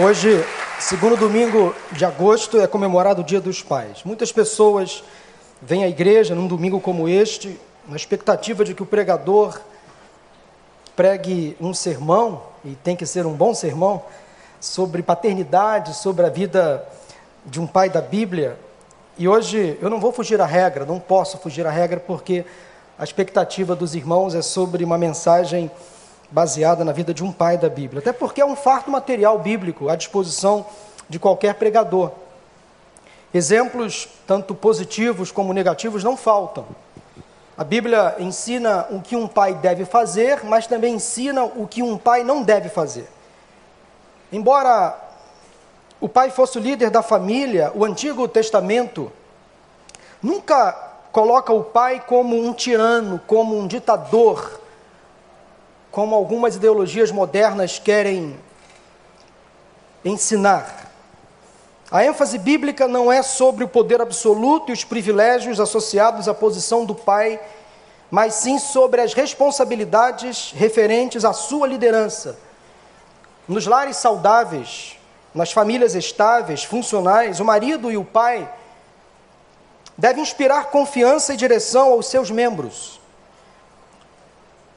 Hoje, segundo domingo de agosto, é comemorado o Dia dos Pais. Muitas pessoas vêm à igreja num domingo como este, na expectativa de que o pregador pregue um sermão, e tem que ser um bom sermão, sobre paternidade, sobre a vida de um pai da Bíblia. E hoje eu não vou fugir à regra, não posso fugir à regra, porque a expectativa dos irmãos é sobre uma mensagem baseada na vida de um pai da Bíblia. Até porque é um farto material bíblico à disposição de qualquer pregador. Exemplos, tanto positivos como negativos, não faltam. A Bíblia ensina o que um pai deve fazer, mas também ensina o que um pai não deve fazer. Embora o pai fosse o líder da família, o Antigo Testamento nunca coloca o pai como um tirano, como um ditador, como algumas ideologias modernas querem ensinar. A ênfase bíblica não é sobre o poder absoluto e os privilégios associados à posição do pai, mas sim sobre as responsabilidades referentes à sua liderança. Nos lares saudáveis, nas famílias estáveis, funcionais, o marido e o pai devem inspirar confiança e direção aos seus membros.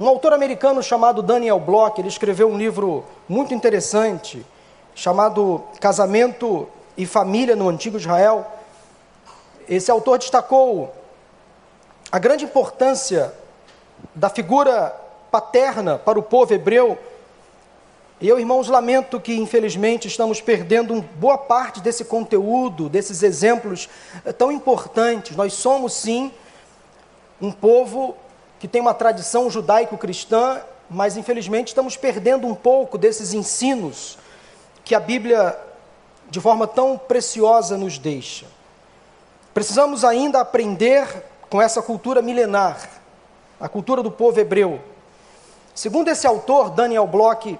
Um autor americano chamado Daniel Block, ele escreveu um livro muito interessante chamado Casamento e Família no Antigo Israel. Esse autor destacou a grande importância da figura paterna para o povo hebreu. E eu, irmãos, lamento que, infelizmente, estamos perdendo boa parte desse conteúdo, desses exemplos tão importantes. Nós somos, sim, um povo que tem uma tradição judaico-cristã, mas infelizmente estamos perdendo um pouco desses ensinos que a Bíblia, de forma tão preciosa, nos deixa. Precisamos ainda aprender com essa cultura milenar, a cultura do povo hebreu. Segundo esse autor, Daniel Bloch,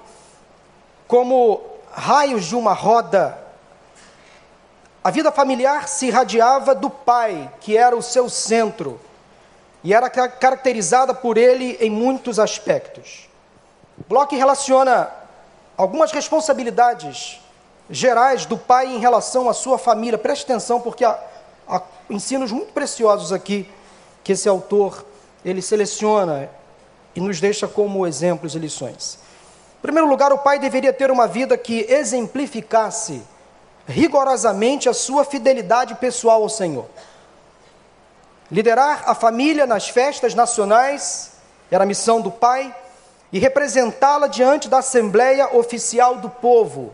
como raios de uma roda, a vida familiar se irradiava do pai, que era o seu centro e era caracterizada por ele em muitos aspectos. Bloch relaciona algumas responsabilidades gerais do pai em relação à sua família. Preste atenção, porque há, há ensinos muito preciosos aqui que esse autor ele seleciona e nos deixa como exemplos e lições. Em primeiro lugar, o pai deveria ter uma vida que exemplificasse rigorosamente a sua fidelidade pessoal ao Senhor. Liderar a família nas festas nacionais era a missão do pai e representá-la diante da Assembleia Oficial do Povo.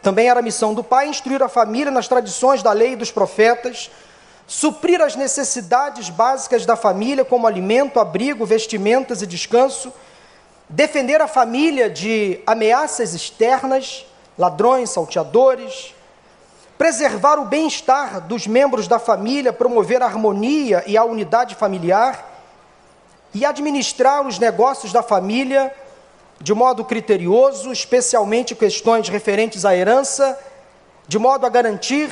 Também era a missão do pai instruir a família nas tradições da lei e dos profetas, suprir as necessidades básicas da família, como alimento, abrigo, vestimentas e descanso, defender a família de ameaças externas, ladrões, salteadores, preservar o bem-estar dos membros da família, promover a harmonia e a unidade familiar e administrar os negócios da família de modo criterioso, especialmente questões referentes à herança, de modo a garantir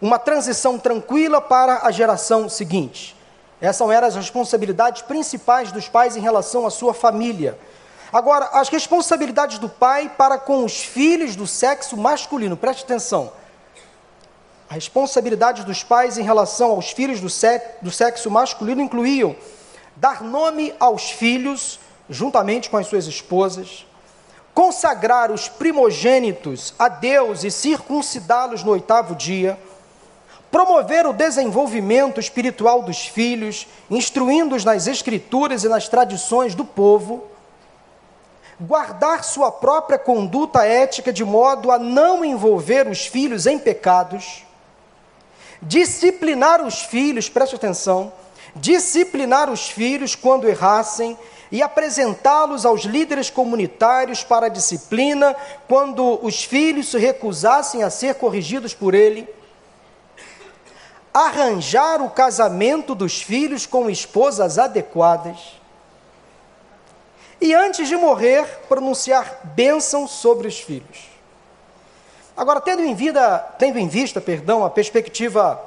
uma transição tranquila para a geração seguinte. Essas eram as responsabilidades principais dos pais em relação à sua família. Agora, as responsabilidades do pai para com os filhos do sexo masculino, preste atenção a responsabilidade dos pais em relação aos filhos do, sexo masculino incluíam dar nome aos filhos, juntamente com as suas esposas, consagrar os primogênitos a Deus e circuncidá-los no oitavo dia, promover o desenvolvimento espiritual dos filhos, instruindo-os nas escrituras e nas tradições do povo, guardar sua própria conduta ética de modo a não envolver os filhos em pecados, disciplinar os filhos, preste atenção, disciplinar os filhos quando errassem e apresentá-los aos líderes comunitários para disciplina quando os filhos se recusassem a ser corrigidos por ele, arranjar o casamento dos filhos com esposas adequadas e antes de morrer pronunciar bênção sobre os filhos. Agora, tendo em, vida, tendo em vista, perdão, a perspectiva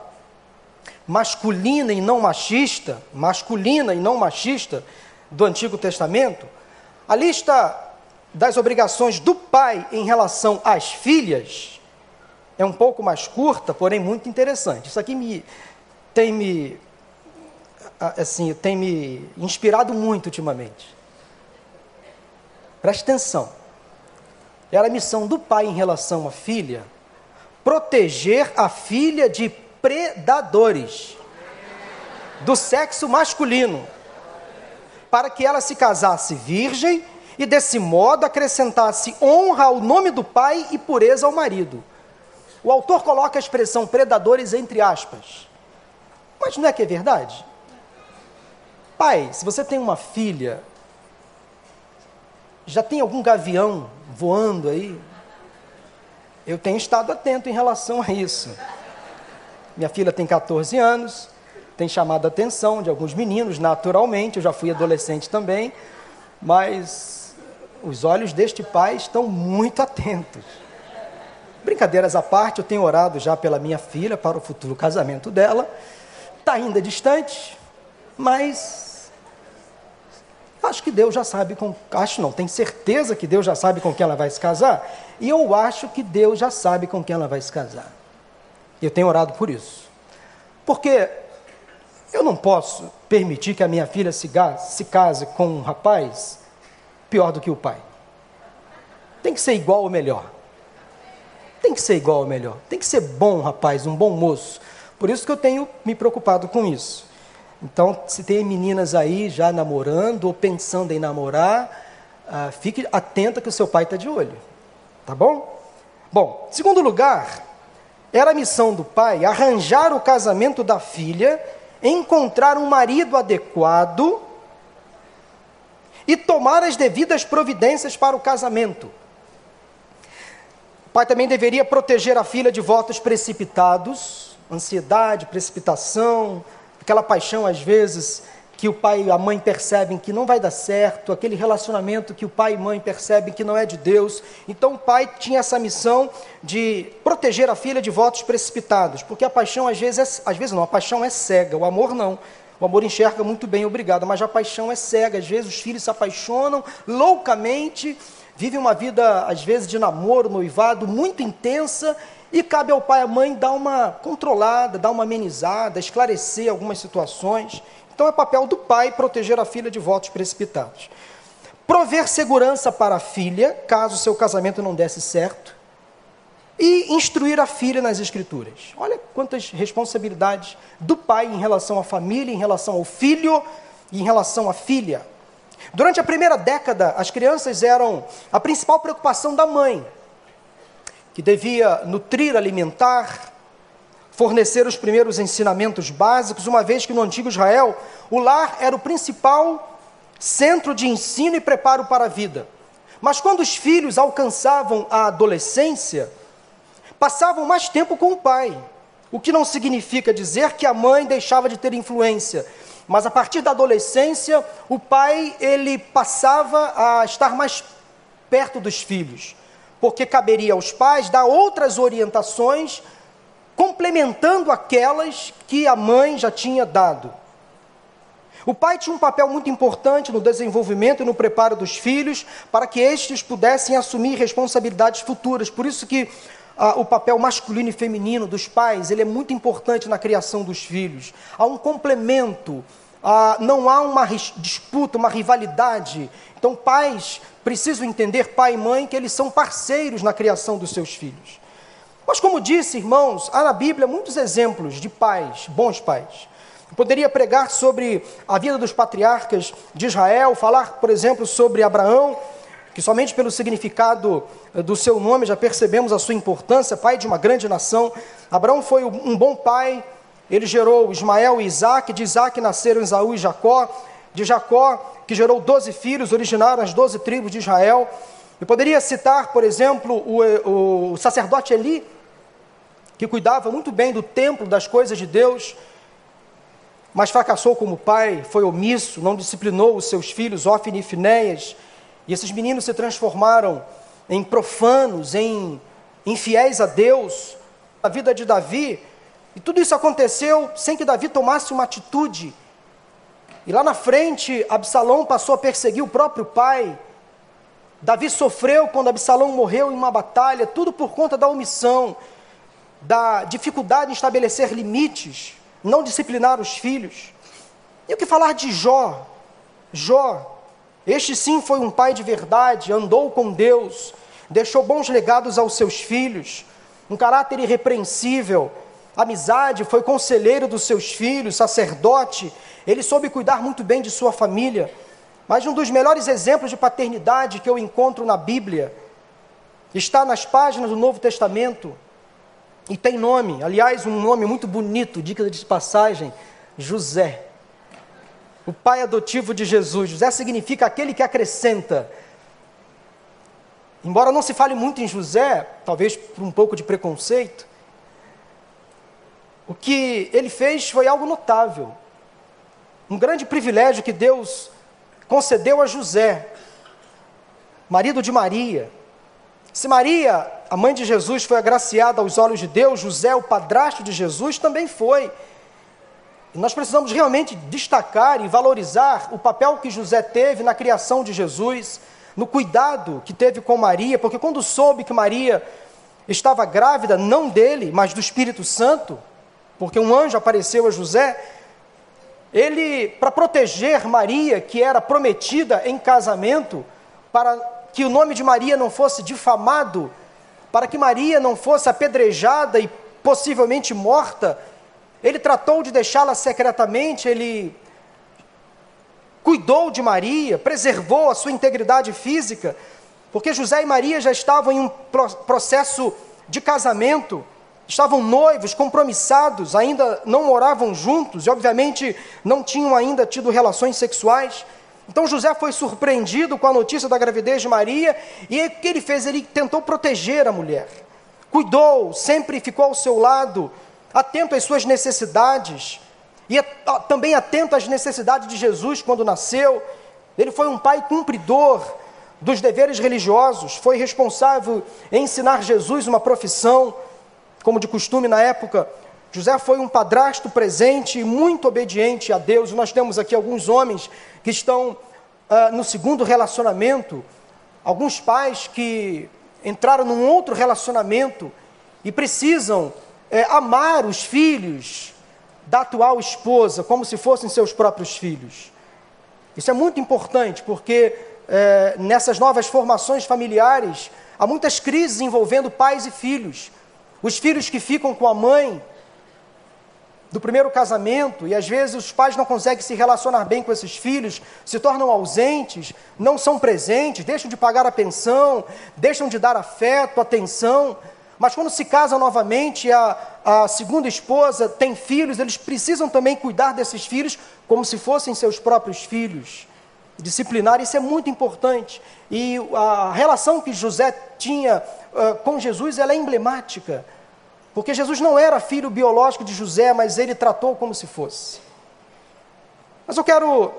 masculina e não machista, masculina e não machista do Antigo Testamento, a lista das obrigações do pai em relação às filhas é um pouco mais curta, porém muito interessante. Isso aqui me tem me assim, tem me inspirado muito ultimamente. Preste atenção. Era a missão do pai em relação à filha proteger a filha de predadores do sexo masculino, para que ela se casasse virgem e desse modo acrescentasse honra ao nome do pai e pureza ao marido. O autor coloca a expressão predadores entre aspas. Mas não é que é verdade? Pai, se você tem uma filha, já tem algum gavião voando aí? Eu tenho estado atento em relação a isso. Minha filha tem 14 anos, tem chamado a atenção de alguns meninos, naturalmente, eu já fui adolescente também, mas os olhos deste pai estão muito atentos. Brincadeiras à parte, eu tenho orado já pela minha filha para o futuro casamento dela. Está ainda distante, mas acho que Deus já sabe com. Acho não, tenho certeza que Deus já sabe com quem ela vai se casar. E eu acho que Deus já sabe com quem ela vai se casar. Eu tenho orado por isso. Porque eu não posso permitir que a minha filha se, se case com um rapaz pior do que o pai. Tem que ser igual ou melhor. Tem que ser igual ou melhor. Tem que ser bom, rapaz, um bom moço. Por isso que eu tenho me preocupado com isso. Então, se tem meninas aí já namorando ou pensando em namorar, uh, fique atenta que o seu pai está de olho. Tá bom? Bom, segundo lugar, era a missão do pai arranjar o casamento da filha, encontrar um marido adequado e tomar as devidas providências para o casamento. O pai também deveria proteger a filha de votos precipitados, ansiedade, precipitação, aquela paixão às vezes que o pai e a mãe percebem que não vai dar certo, aquele relacionamento que o pai e mãe percebem que não é de Deus. Então o pai tinha essa missão de proteger a filha de votos precipitados, porque a paixão às vezes, é, às vezes não, a paixão é cega, o amor não. O amor enxerga muito bem, obrigado, mas a paixão é cega. Às vezes os filhos se apaixonam loucamente, vivem uma vida, às vezes, de namoro, noivado, muito intensa, e cabe ao pai e à mãe dar uma controlada, dar uma amenizada, esclarecer algumas situações. Então é papel do pai proteger a filha de votos precipitados. Prover segurança para a filha, caso seu casamento não desse certo e instruir a filha nas escrituras. Olha quantas responsabilidades do pai em relação à família, em relação ao filho e em relação à filha. Durante a primeira década, as crianças eram a principal preocupação da mãe, que devia nutrir, alimentar, fornecer os primeiros ensinamentos básicos, uma vez que no antigo Israel o lar era o principal centro de ensino e preparo para a vida. Mas quando os filhos alcançavam a adolescência, passavam mais tempo com o pai. O que não significa dizer que a mãe deixava de ter influência, mas a partir da adolescência, o pai ele passava a estar mais perto dos filhos, porque caberia aos pais dar outras orientações complementando aquelas que a mãe já tinha dado. O pai tinha um papel muito importante no desenvolvimento e no preparo dos filhos, para que estes pudessem assumir responsabilidades futuras. Por isso que ah, o papel masculino e feminino dos pais, ele é muito importante na criação dos filhos. Há um complemento, ah, não há uma disputa, uma rivalidade. Então, pais precisam entender, pai e mãe, que eles são parceiros na criação dos seus filhos. Mas, como disse, irmãos, há na Bíblia muitos exemplos de pais, bons pais. Eu poderia pregar sobre a vida dos patriarcas de Israel, falar, por exemplo, sobre Abraão, que somente pelo significado eh, do seu nome já percebemos a sua importância, pai de uma grande nação. Abraão foi um bom pai, ele gerou Ismael e Isaac, de Isaac nasceram Esaú e Jacó, de Jacó, que gerou doze filhos, originaram as doze tribos de Israel. Eu poderia citar, por exemplo, o, o sacerdote Eli, que cuidava muito bem do templo, das coisas de Deus, mas fracassou como pai, foi omisso, não disciplinou os seus filhos, Ofni e Finéias, e esses meninos se transformaram em profanos, em infiéis a Deus. A vida de Davi, e tudo isso aconteceu sem que Davi tomasse uma atitude. E lá na frente, Absalão passou a perseguir o próprio pai. Davi sofreu quando Absalão morreu em uma batalha, tudo por conta da omissão, da dificuldade em estabelecer limites, não disciplinar os filhos. E o que falar de Jó? Jó, este sim foi um pai de verdade, andou com Deus, deixou bons legados aos seus filhos, um caráter irrepreensível, amizade, foi conselheiro dos seus filhos, sacerdote, ele soube cuidar muito bem de sua família. Mas um dos melhores exemplos de paternidade que eu encontro na Bíblia está nas páginas do Novo Testamento e tem nome, aliás, um nome muito bonito, dica de passagem: José. O pai adotivo de Jesus. José significa aquele que acrescenta. Embora não se fale muito em José, talvez por um pouco de preconceito, o que ele fez foi algo notável. Um grande privilégio que Deus concedeu a José, marido de Maria. Se Maria, a mãe de Jesus, foi agraciada aos olhos de Deus, José, o padrasto de Jesus, também foi. E nós precisamos realmente destacar e valorizar o papel que José teve na criação de Jesus, no cuidado que teve com Maria, porque quando soube que Maria estava grávida, não dele, mas do Espírito Santo, porque um anjo apareceu a José, ele, para proteger Maria, que era prometida em casamento, para que o nome de Maria não fosse difamado, para que Maria não fosse apedrejada e possivelmente morta, ele tratou de deixá-la secretamente, ele cuidou de Maria, preservou a sua integridade física, porque José e Maria já estavam em um processo de casamento estavam noivos, compromissados, ainda não moravam juntos e, obviamente, não tinham ainda tido relações sexuais. Então José foi surpreendido com a notícia da gravidez de Maria e o que ele fez? Ele tentou proteger a mulher, cuidou, sempre ficou ao seu lado, atento às suas necessidades e também atento às necessidades de Jesus quando nasceu. Ele foi um pai cumpridor dos deveres religiosos, foi responsável em ensinar Jesus uma profissão como de costume na época, José foi um padrasto presente e muito obediente a Deus. Nós temos aqui alguns homens que estão uh, no segundo relacionamento, alguns pais que entraram num outro relacionamento e precisam é, amar os filhos da atual esposa como se fossem seus próprios filhos. Isso é muito importante porque é, nessas novas formações familiares há muitas crises envolvendo pais e filhos. Os filhos que ficam com a mãe do primeiro casamento, e às vezes os pais não conseguem se relacionar bem com esses filhos, se tornam ausentes, não são presentes, deixam de pagar a pensão, deixam de dar afeto, atenção. Mas quando se casam novamente, a, a segunda esposa tem filhos, eles precisam também cuidar desses filhos como se fossem seus próprios filhos. Disciplinar, isso é muito importante. E a relação que José tinha uh, com Jesus, ela é emblemática. Porque Jesus não era filho biológico de José, mas ele tratou como se fosse. Mas eu quero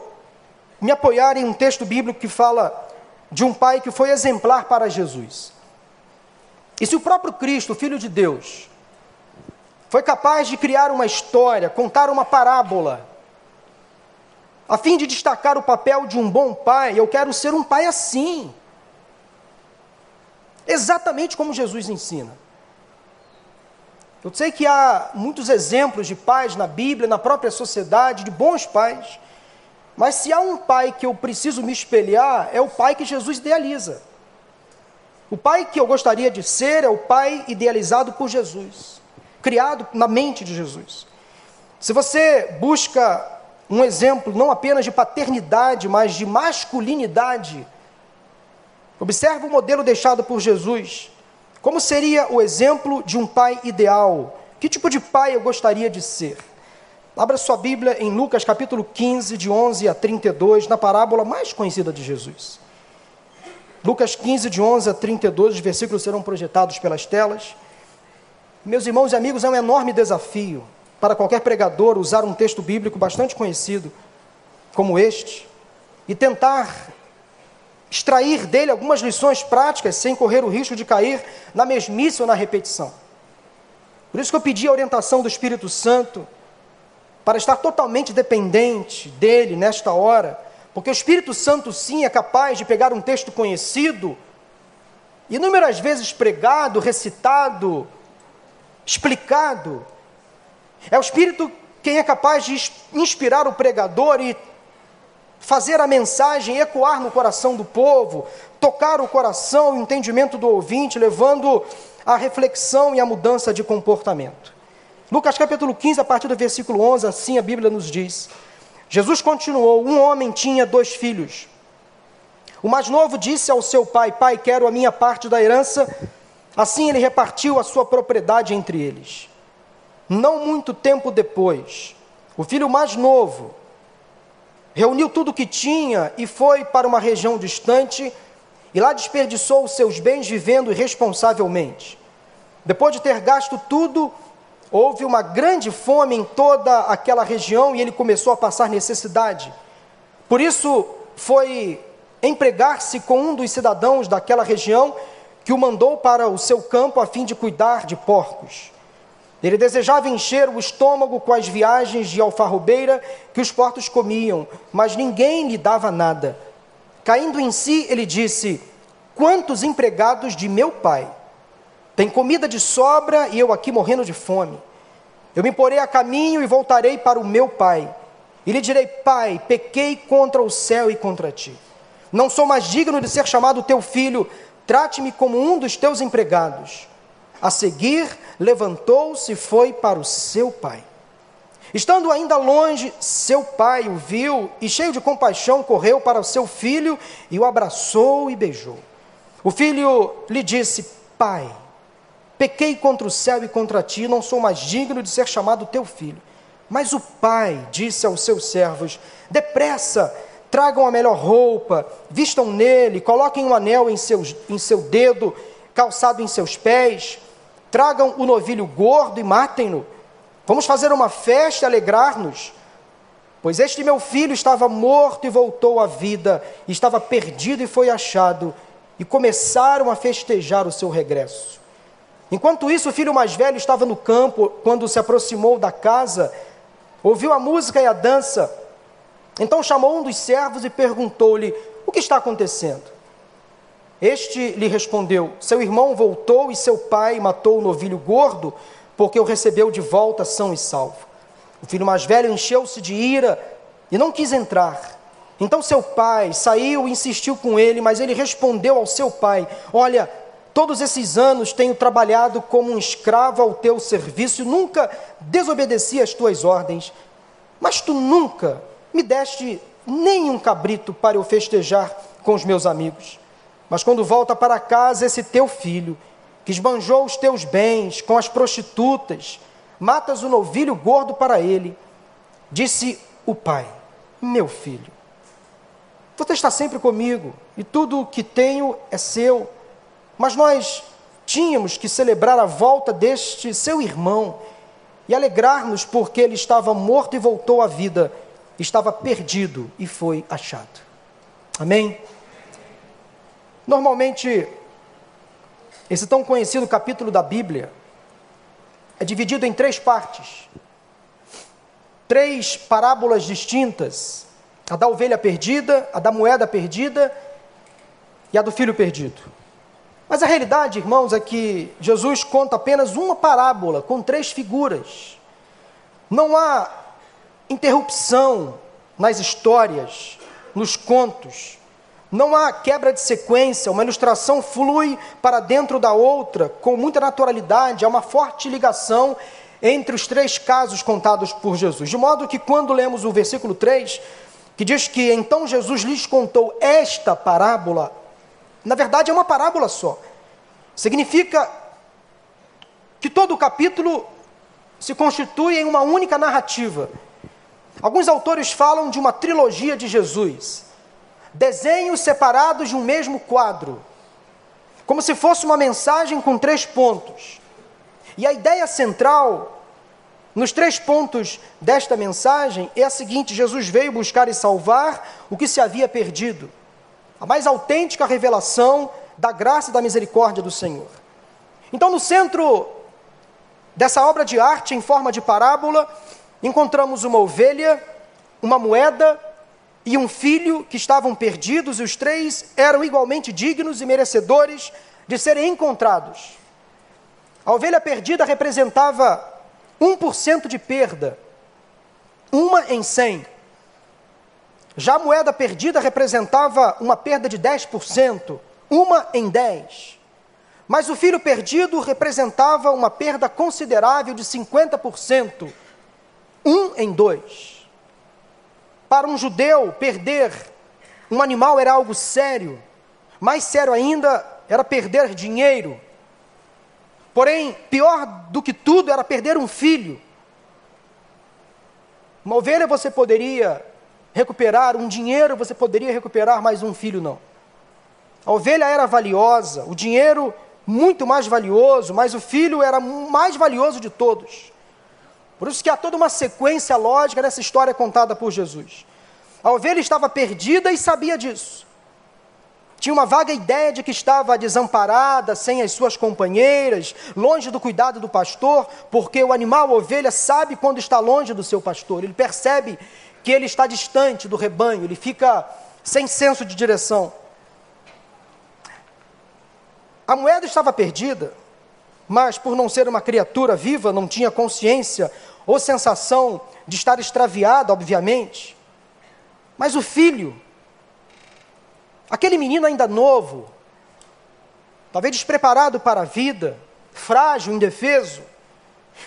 me apoiar em um texto bíblico que fala de um pai que foi exemplar para Jesus. E se o próprio Cristo, filho de Deus, foi capaz de criar uma história, contar uma parábola, a fim de destacar o papel de um bom pai, eu quero ser um pai assim. Exatamente como Jesus ensina. Eu sei que há muitos exemplos de pais na Bíblia, na própria sociedade, de bons pais, mas se há um pai que eu preciso me espelhar, é o pai que Jesus idealiza. O pai que eu gostaria de ser é o pai idealizado por Jesus, criado na mente de Jesus. Se você busca um exemplo não apenas de paternidade, mas de masculinidade. Observe o modelo deixado por Jesus. Como seria o exemplo de um pai ideal? Que tipo de pai eu gostaria de ser? Abra sua Bíblia em Lucas capítulo 15, de 11 a 32, na parábola mais conhecida de Jesus. Lucas 15, de 11 a 32, os versículos serão projetados pelas telas. Meus irmãos e amigos, é um enorme desafio para qualquer pregador usar um texto bíblico bastante conhecido como este e tentar extrair dele algumas lições práticas sem correr o risco de cair na mesmice ou na repetição. Por isso que eu pedi a orientação do Espírito Santo para estar totalmente dependente dele nesta hora, Porque o Espírito Santo, sim, é capaz de pegar um texto conhecido, inúmeras vezes pregado, recitado, explicado. É o Espírito quem é capaz de inspirar o pregador e fazer a mensagem ecoar no coração do povo, tocar o coração e o entendimento do ouvinte, levando a reflexão e a mudança de comportamento. Lucas capítulo 15, a partir do versículo 11, assim a Bíblia nos diz: Jesus continuou: Um homem tinha dois filhos. O mais novo disse ao seu pai: Pai, quero a minha parte da herança. Assim ele repartiu a sua propriedade entre eles. Não muito tempo depois, o filho mais novo reuniu tudo o que tinha e foi para uma região distante e lá desperdiçou os seus bens vivendo irresponsavelmente. Depois de ter gasto tudo, houve uma grande fome em toda aquela região e ele começou a passar necessidade. Por isso, foi empregar-se com um dos cidadãos daquela região que o mandou para o seu campo a fim de cuidar de porcos. Ele desejava encher o estômago com as viagens de alfarrobeira que os porcos comiam, mas ninguém lhe dava nada. Caindo em si, ele disse: Quantos empregados de meu pai têm comida de sobra e eu aqui morrendo de fome? Eu me porei a caminho e voltarei para o meu pai. E lhe direi: Pai, pequei contra o céu e contra ti. Não sou mais digno de ser chamado teu filho. Trate-me como um dos teus empregados. A seguir, levantou-se e foi para o seu pai. Estando ainda longe, seu pai o viu e, cheio de compaixão, correu para o seu filho e o abraçou e beijou. O filho lhe disse: Pai, pequei contra o céu e contra ti, não sou mais digno de ser chamado teu filho. Mas o pai disse aos seus servos: Depressa, tragam a melhor roupa, vistam nele, coloquem um anel em, seus, em seu dedo, calçado em seus pés, tragam o novilho gordo e matem-no Vamos fazer uma festa e alegrar-nos, pois este meu filho estava morto e voltou à vida, estava perdido e foi achado, e começaram a festejar o seu regresso. Enquanto isso, o filho mais velho estava no campo, quando se aproximou da casa, ouviu a música e a dança. Então chamou um dos servos e perguntou-lhe: O que está acontecendo? Este lhe respondeu: Seu irmão voltou e seu pai matou o novilho gordo porque o recebeu de volta são e salvo. O filho mais velho encheu-se de ira e não quis entrar. Então seu pai saiu e insistiu com ele, mas ele respondeu ao seu pai: Olha, todos esses anos tenho trabalhado como um escravo ao teu serviço, nunca desobedeci às tuas ordens, mas tu nunca me deste nem um cabrito para eu festejar com os meus amigos. Mas quando volta para casa esse teu filho, que esbanjou os teus bens com as prostitutas, matas o novilho gordo para ele. Disse o pai: Meu filho, você está sempre comigo e tudo o que tenho é seu. Mas nós tínhamos que celebrar a volta deste seu irmão e alegrar-nos porque ele estava morto e voltou à vida, estava perdido e foi achado. Amém? Normalmente, esse tão conhecido capítulo da Bíblia é dividido em três partes. Três parábolas distintas: a da ovelha perdida, a da moeda perdida e a do filho perdido. Mas a realidade, irmãos, é que Jesus conta apenas uma parábola com três figuras. Não há interrupção nas histórias, nos contos. Não há quebra de sequência, uma ilustração flui para dentro da outra com muita naturalidade, há uma forte ligação entre os três casos contados por Jesus. De modo que quando lemos o versículo 3, que diz que então Jesus lhes contou esta parábola, na verdade é uma parábola só. Significa que todo o capítulo se constitui em uma única narrativa. Alguns autores falam de uma trilogia de Jesus desenhos separados de um mesmo quadro, como se fosse uma mensagem com três pontos. E a ideia central, nos três pontos desta mensagem, é a seguinte: Jesus veio buscar e salvar o que se havia perdido. A mais autêntica revelação da graça e da misericórdia do Senhor. Então, no centro dessa obra de arte em forma de parábola, encontramos uma ovelha, uma moeda e um filho que estavam perdidos, e os três eram igualmente dignos e merecedores de serem encontrados. A ovelha perdida representava 1% de perda, uma em 100. Já a moeda perdida representava uma perda de 10%, uma em 10. Mas o filho perdido representava uma perda considerável de 50%, um em dois. Para um judeu, perder um animal era algo sério. Mais sério ainda era perder dinheiro. Porém, pior do que tudo era perder um filho. Uma ovelha você poderia recuperar, um dinheiro você poderia recuperar, mas um filho não. A ovelha era valiosa, o dinheiro muito mais valioso, mas o filho era mais valioso de todos. Por isso que há toda uma sequência lógica nessa história contada por Jesus. A ovelha estava perdida e sabia disso. Tinha uma vaga ideia de que estava desamparada, sem as suas companheiras, longe do cuidado do pastor, porque o animal, ovelha, sabe quando está longe do seu pastor. Ele percebe que ele está distante do rebanho, ele fica sem senso de direção. A moeda estava perdida, mas por não ser uma criatura viva, não tinha consciência ou sensação de estar extraviada, obviamente. Mas o filho, aquele menino ainda novo, talvez despreparado para a vida, frágil, indefeso,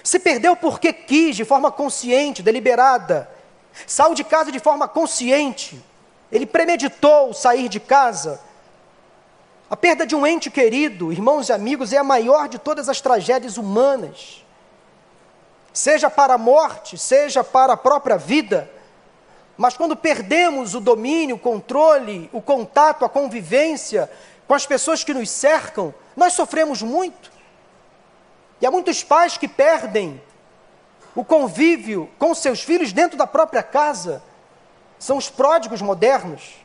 se perdeu porque quis, de forma consciente, deliberada, saiu de casa de forma consciente, ele premeditou sair de casa a perda de um ente querido, irmãos e amigos, é a maior de todas as tragédias humanas. Seja para a morte, seja para a própria vida. Mas quando perdemos o domínio, o controle, o contato, a convivência com as pessoas que nos cercam, nós sofremos muito. E há muitos pais que perdem o convívio com seus filhos dentro da própria casa. São os pródigos modernos.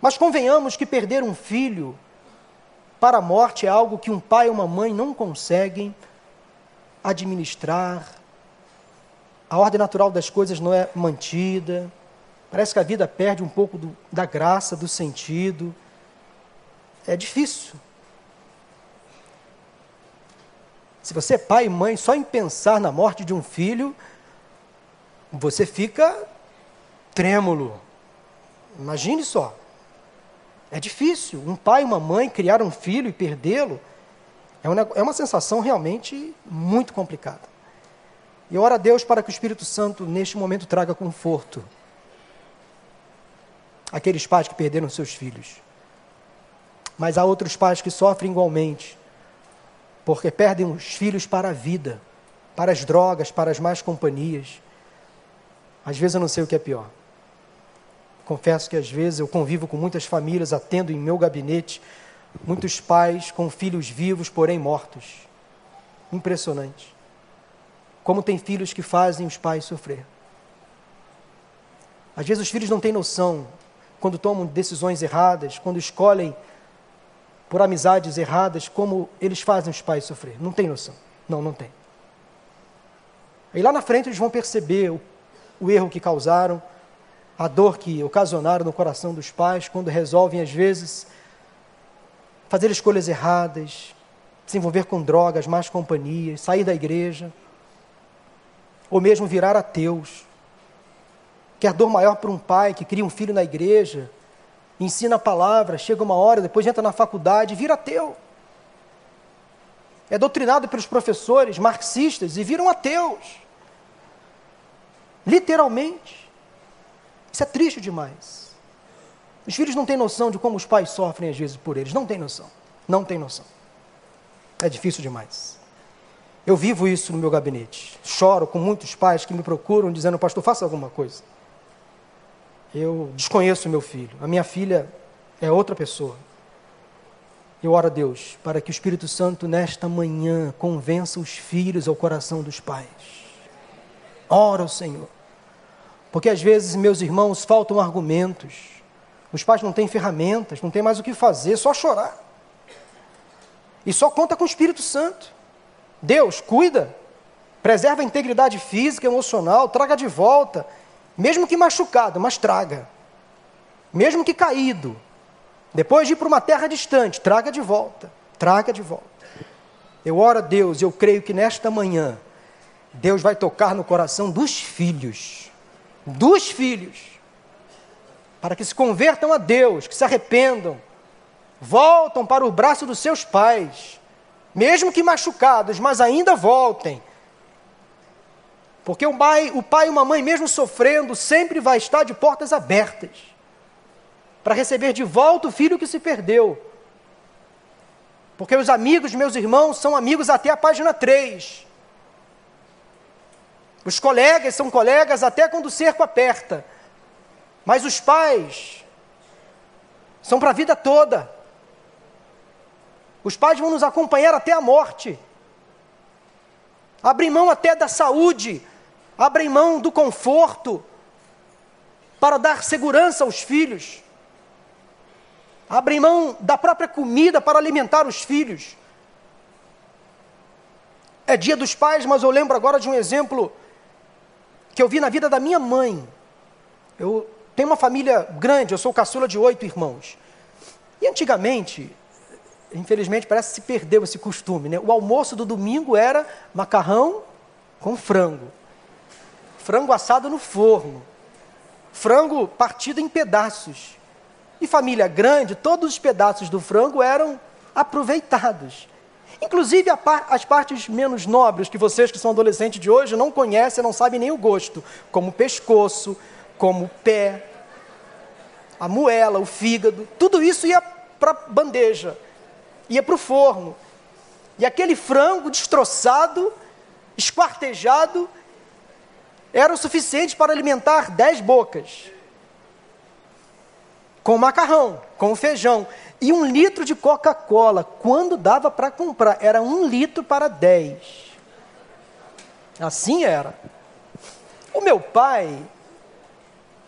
Mas convenhamos que perder um filho para a morte é algo que um pai ou uma mãe não conseguem administrar. A ordem natural das coisas não é mantida. Parece que a vida perde um pouco do, da graça, do sentido. É difícil. Se você é pai e mãe, só em pensar na morte de um filho, você fica trêmulo. Imagine só. É difícil. Um pai e uma mãe criar um filho e perdê-lo é, uma, é uma sensação realmente muito complicada. E ora a Deus para que o Espírito Santo, neste momento, traga conforto àqueles pais que perderam seus filhos. Mas há outros pais que sofrem igualmente, porque perdem os filhos para a vida, para as drogas, para as más companhias. Às vezes eu não sei o que é pior. Confesso que às vezes eu convivo com muitas famílias, atendo em meu gabinete muitos pais com filhos vivos, porém mortos. Impressionante. Como tem filhos que fazem os pais sofrer. Às vezes os filhos não têm noção quando tomam decisões erradas, quando escolhem por amizades erradas, como eles fazem os pais sofrer. Não tem noção. Não, não tem. E lá na frente eles vão perceber o, o erro que causaram, a dor que ocasionaram no coração dos pais quando resolvem, às vezes, fazer escolhas erradas, se envolver com drogas, más companhias, sair da igreja, ou mesmo virar ateus. Quer dor maior para um pai que cria um filho na igreja, ensina a palavra, chega uma hora, depois entra na faculdade e vira ateu. É doutrinado pelos professores marxistas e viram ateus. Literalmente. Isso é triste demais. Os filhos não têm noção de como os pais sofrem às vezes por eles. Não têm noção. Não têm noção. É difícil demais. Eu vivo isso no meu gabinete. Choro com muitos pais que me procuram dizendo, pastor, faça alguma coisa. Eu desconheço meu filho. A minha filha é outra pessoa. Eu oro a Deus para que o Espírito Santo, nesta manhã, convença os filhos ao coração dos pais. Ora ao Senhor. Porque às vezes, meus irmãos, faltam argumentos. Os pais não têm ferramentas, não têm mais o que fazer, só chorar. E só conta com o Espírito Santo. Deus, cuida, preserva a integridade física, emocional, traga de volta, mesmo que machucado, mas traga. mesmo que caído, depois de ir para uma terra distante, traga de volta, traga de volta. Eu oro a Deus, eu creio que nesta manhã, Deus vai tocar no coração dos filhos, dos filhos, para que se convertam a Deus, que se arrependam, voltam para o braço dos seus pais, mesmo que machucados, mas ainda voltem. Porque o pai, o pai e uma mãe, mesmo sofrendo, sempre vai estar de portas abertas para receber de volta o filho que se perdeu. Porque os amigos, meus irmãos, são amigos até a página 3. Os colegas são colegas até quando o cerco aperta. Mas os pais são para a vida toda. Os pais vão nos acompanhar até a morte. Abrem mão até da saúde, abrem mão do conforto para dar segurança aos filhos. Abrem mão da própria comida para alimentar os filhos. É dia dos pais, mas eu lembro agora de um exemplo que eu vi na vida da minha mãe. Eu tenho uma família grande, eu sou caçula de oito irmãos. E antigamente, infelizmente parece que se perdeu esse costume, né? O almoço do domingo era macarrão com frango. Frango assado no forno. Frango partido em pedaços. E família grande, todos os pedaços do frango eram aproveitados. Inclusive as partes menos nobres que vocês que são adolescentes de hoje não conhecem, não sabem nem o gosto, como pescoço, como o pé, a moela, o fígado, tudo isso ia para a bandeja, ia para o forno. E aquele frango destroçado, esquartejado, era o suficiente para alimentar dez bocas. Com macarrão, com feijão e um litro de Coca-Cola. Quando dava para comprar? Era um litro para dez. Assim era. O meu pai,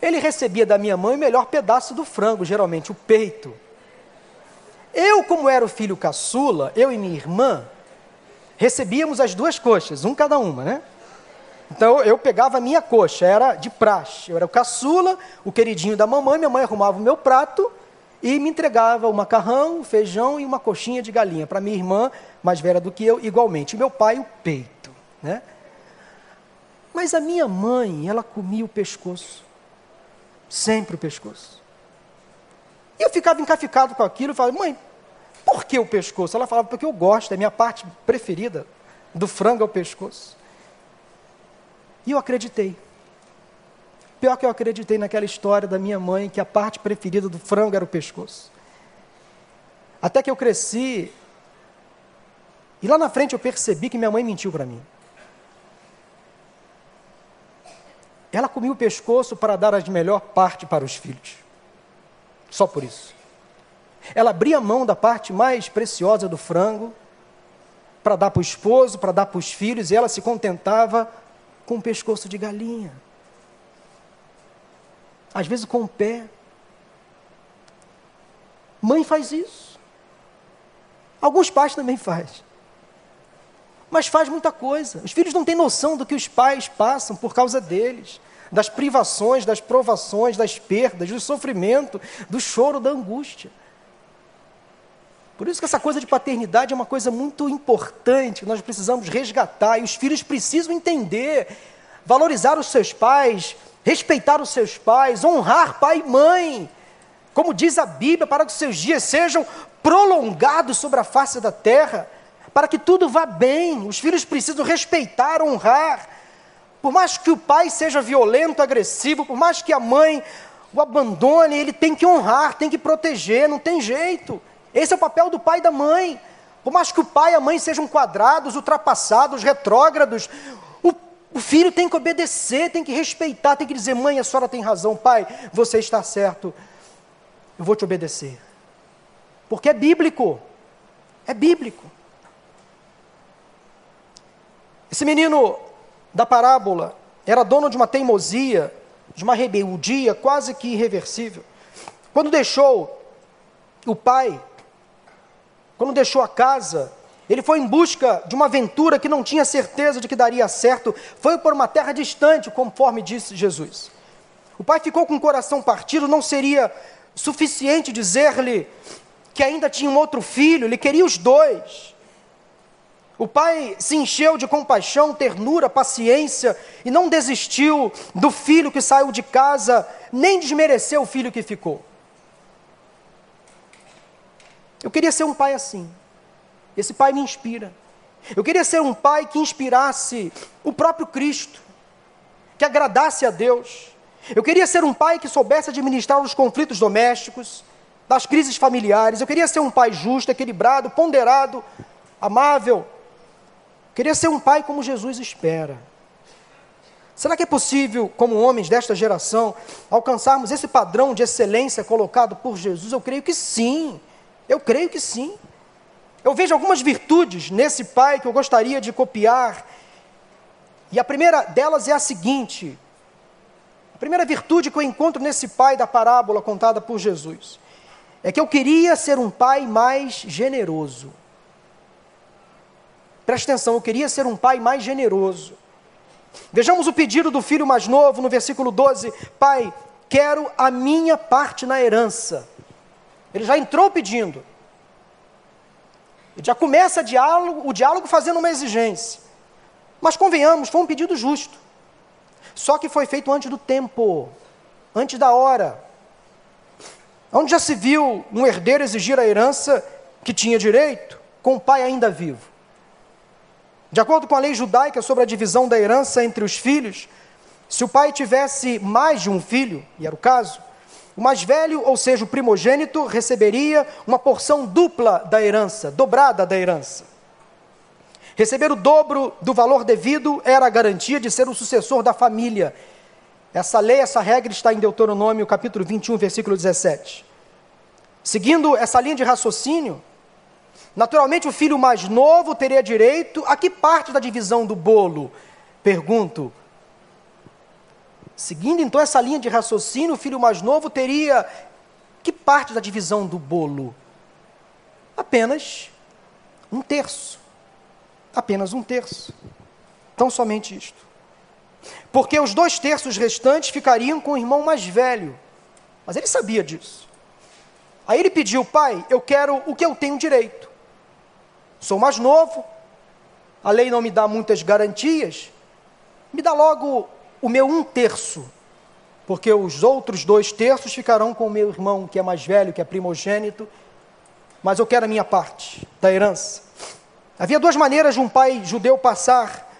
ele recebia da minha mãe o melhor pedaço do frango, geralmente o peito. Eu, como era o filho caçula, eu e minha irmã, recebíamos as duas coxas, um cada uma, né? Então eu pegava a minha coxa, era de praxe. Eu era o caçula, o queridinho da mamãe, minha mãe arrumava o meu prato e me entregava o macarrão, o feijão e uma coxinha de galinha para minha irmã, mais velha do que eu, igualmente. E meu pai, o peito. Né? Mas a minha mãe, ela comia o pescoço. Sempre o pescoço. E eu ficava encaficado com aquilo e falava, mãe, por que o pescoço? Ela falava, porque eu gosto, é minha parte preferida do frango é o pescoço. E eu acreditei. Pior que eu acreditei naquela história da minha mãe que a parte preferida do frango era o pescoço. Até que eu cresci e lá na frente eu percebi que minha mãe mentiu para mim. Ela comia o pescoço para dar a melhor parte para os filhos. Só por isso. Ela abria mão da parte mais preciosa do frango para dar para o esposo, para dar para os filhos, e ela se contentava com o pescoço de galinha às vezes com o pé. Mãe faz isso. Alguns pais também faz. Mas faz muita coisa. Os filhos não têm noção do que os pais passam por causa deles, das privações, das provações, das perdas, do sofrimento, do choro, da angústia. Por isso que essa coisa de paternidade é uma coisa muito importante, que nós precisamos resgatar, e os filhos precisam entender, valorizar os seus pais, respeitar os seus pais, honrar pai e mãe, como diz a Bíblia, para que os seus dias sejam prolongados sobre a face da terra, para que tudo vá bem. Os filhos precisam respeitar, honrar. Por mais que o pai seja violento, agressivo, por mais que a mãe o abandone, ele tem que honrar, tem que proteger, não tem jeito. Esse é o papel do pai e da mãe. Por mais que o pai e a mãe sejam quadrados, ultrapassados, retrógrados, o filho tem que obedecer, tem que respeitar, tem que dizer: mãe, a senhora tem razão, pai, você está certo, eu vou te obedecer. Porque é bíblico. É bíblico. Esse menino da parábola era dono de uma teimosia, de uma rebeldia quase que irreversível. Quando deixou o pai, quando deixou a casa, ele foi em busca de uma aventura que não tinha certeza de que daria certo, foi por uma terra distante, conforme disse Jesus. O pai ficou com o coração partido, não seria suficiente dizer-lhe que ainda tinha um outro filho, ele queria os dois. O pai se encheu de compaixão, ternura, paciência e não desistiu do filho que saiu de casa, nem desmereceu o filho que ficou. Eu queria ser um pai assim. Esse pai me inspira. Eu queria ser um pai que inspirasse o próprio Cristo, que agradasse a Deus. Eu queria ser um pai que soubesse administrar os conflitos domésticos, das crises familiares. Eu queria ser um pai justo, equilibrado, ponderado, amável. Queria ser um pai como Jesus espera. Será que é possível, como homens desta geração, alcançarmos esse padrão de excelência colocado por Jesus? Eu creio que sim. Eu creio que sim. Eu vejo algumas virtudes nesse pai que eu gostaria de copiar. E a primeira delas é a seguinte: a primeira virtude que eu encontro nesse pai da parábola contada por Jesus é que eu queria ser um pai mais generoso. Preste atenção, eu queria ser um pai mais generoso. Vejamos o pedido do filho mais novo no versículo 12: Pai, quero a minha parte na herança. Ele já entrou pedindo. Ele já começa diálogo, o diálogo fazendo uma exigência. Mas convenhamos, foi um pedido justo. Só que foi feito antes do tempo, antes da hora. Onde já se viu um herdeiro exigir a herança que tinha direito, com o pai ainda vivo? De acordo com a lei judaica sobre a divisão da herança entre os filhos, se o pai tivesse mais de um filho, e era o caso, o mais velho, ou seja, o primogênito, receberia uma porção dupla da herança, dobrada da herança. Receber o dobro do valor devido era a garantia de ser o sucessor da família. Essa lei, essa regra está em Deuteronômio capítulo 21, versículo 17. Seguindo essa linha de raciocínio, naturalmente o filho mais novo teria direito a que parte da divisão do bolo? Pergunto, Seguindo então essa linha de raciocínio, o filho mais novo teria que parte da divisão do bolo? Apenas um terço. Apenas um terço. Tão somente isto. Porque os dois terços restantes ficariam com o irmão mais velho. Mas ele sabia disso. Aí ele pediu, pai, eu quero o que eu tenho direito. Sou mais novo, a lei não me dá muitas garantias, me dá logo o meu um terço, porque os outros dois terços ficarão com o meu irmão, que é mais velho, que é primogênito, mas eu quero a minha parte da herança. Havia duas maneiras de um pai judeu passar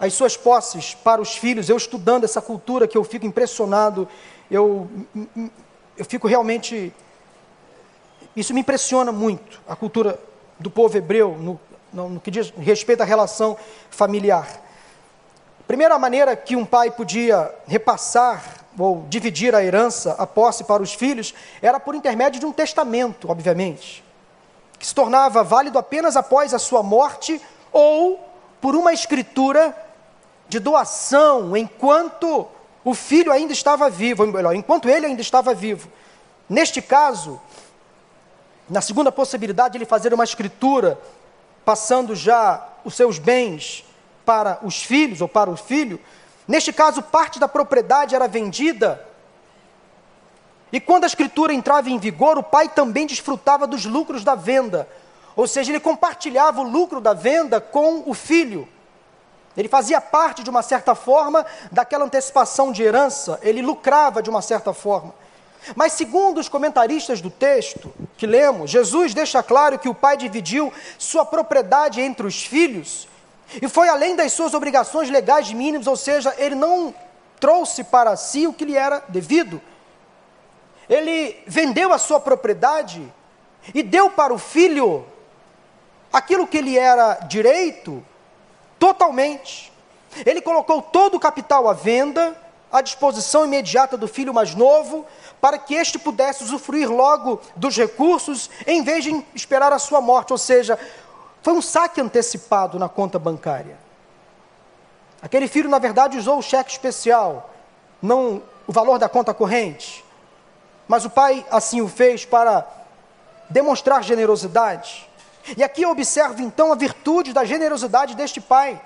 as suas posses para os filhos. Eu estudando essa cultura que eu fico impressionado, eu, eu fico realmente. Isso me impressiona muito, a cultura do povo hebreu, no, no, no que diz respeito à relação familiar. Primeira maneira que um pai podia repassar ou dividir a herança, a posse para os filhos, era por intermédio de um testamento, obviamente, que se tornava válido apenas após a sua morte ou por uma escritura de doação enquanto o filho ainda estava vivo, ou melhor, enquanto ele ainda estava vivo. Neste caso, na segunda possibilidade, ele fazer uma escritura, passando já os seus bens para os filhos ou para o filho, neste caso, parte da propriedade era vendida. E quando a escritura entrava em vigor, o pai também desfrutava dos lucros da venda. Ou seja, ele compartilhava o lucro da venda com o filho. Ele fazia parte, de uma certa forma, daquela antecipação de herança, ele lucrava de uma certa forma. Mas, segundo os comentaristas do texto que lemos, Jesus deixa claro que o pai dividiu sua propriedade entre os filhos e foi além das suas obrigações legais mínimas, ou seja, ele não trouxe para si o que lhe era devido. Ele vendeu a sua propriedade e deu para o filho aquilo que lhe era direito totalmente. Ele colocou todo o capital à venda, à disposição imediata do filho mais novo, para que este pudesse usufruir logo dos recursos, em vez de esperar a sua morte. Ou seja, foi um saque antecipado na conta bancária. Aquele filho, na verdade, usou o cheque especial, não o valor da conta corrente. Mas o pai assim o fez para demonstrar generosidade. E aqui eu observo então a virtude da generosidade deste pai.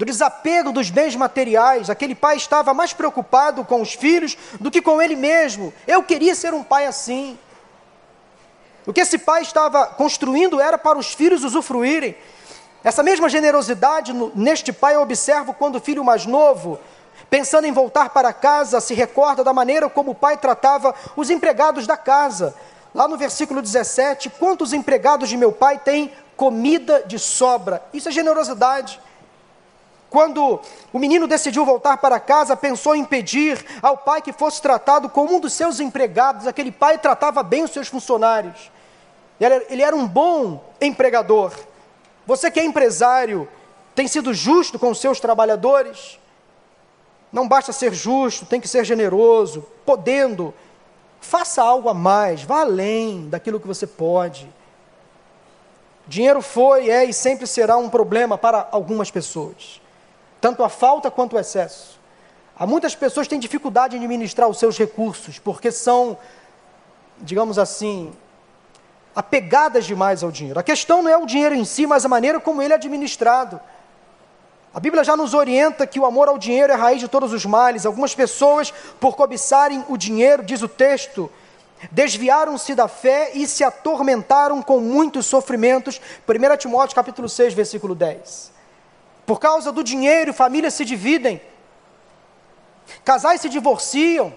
Do desapego dos bens materiais. Aquele pai estava mais preocupado com os filhos do que com ele mesmo. Eu queria ser um pai assim. O que esse pai estava construindo era para os filhos usufruírem. Essa mesma generosidade neste pai eu observo quando o filho mais novo, pensando em voltar para casa, se recorda da maneira como o pai tratava os empregados da casa. Lá no versículo 17, quantos empregados de meu pai têm comida de sobra? Isso é generosidade. Quando o menino decidiu voltar para casa, pensou em pedir ao pai que fosse tratado como um dos seus empregados. Aquele pai tratava bem os seus funcionários. Ele era um bom empregador. Você que é empresário, tem sido justo com os seus trabalhadores? Não basta ser justo, tem que ser generoso, podendo. Faça algo a mais, vá além daquilo que você pode. Dinheiro foi, é e sempre será um problema para algumas pessoas tanto a falta quanto o excesso. Há muitas pessoas que têm dificuldade em administrar os seus recursos, porque são, digamos assim, apegadas demais ao dinheiro. A questão não é o dinheiro em si, mas a maneira como ele é administrado. A Bíblia já nos orienta que o amor ao dinheiro é a raiz de todos os males. Algumas pessoas, por cobiçarem o dinheiro, diz o texto, desviaram-se da fé e se atormentaram com muitos sofrimentos. 1 Timóteo capítulo 6, versículo 10. Por causa do dinheiro, famílias se dividem, casais se divorciam,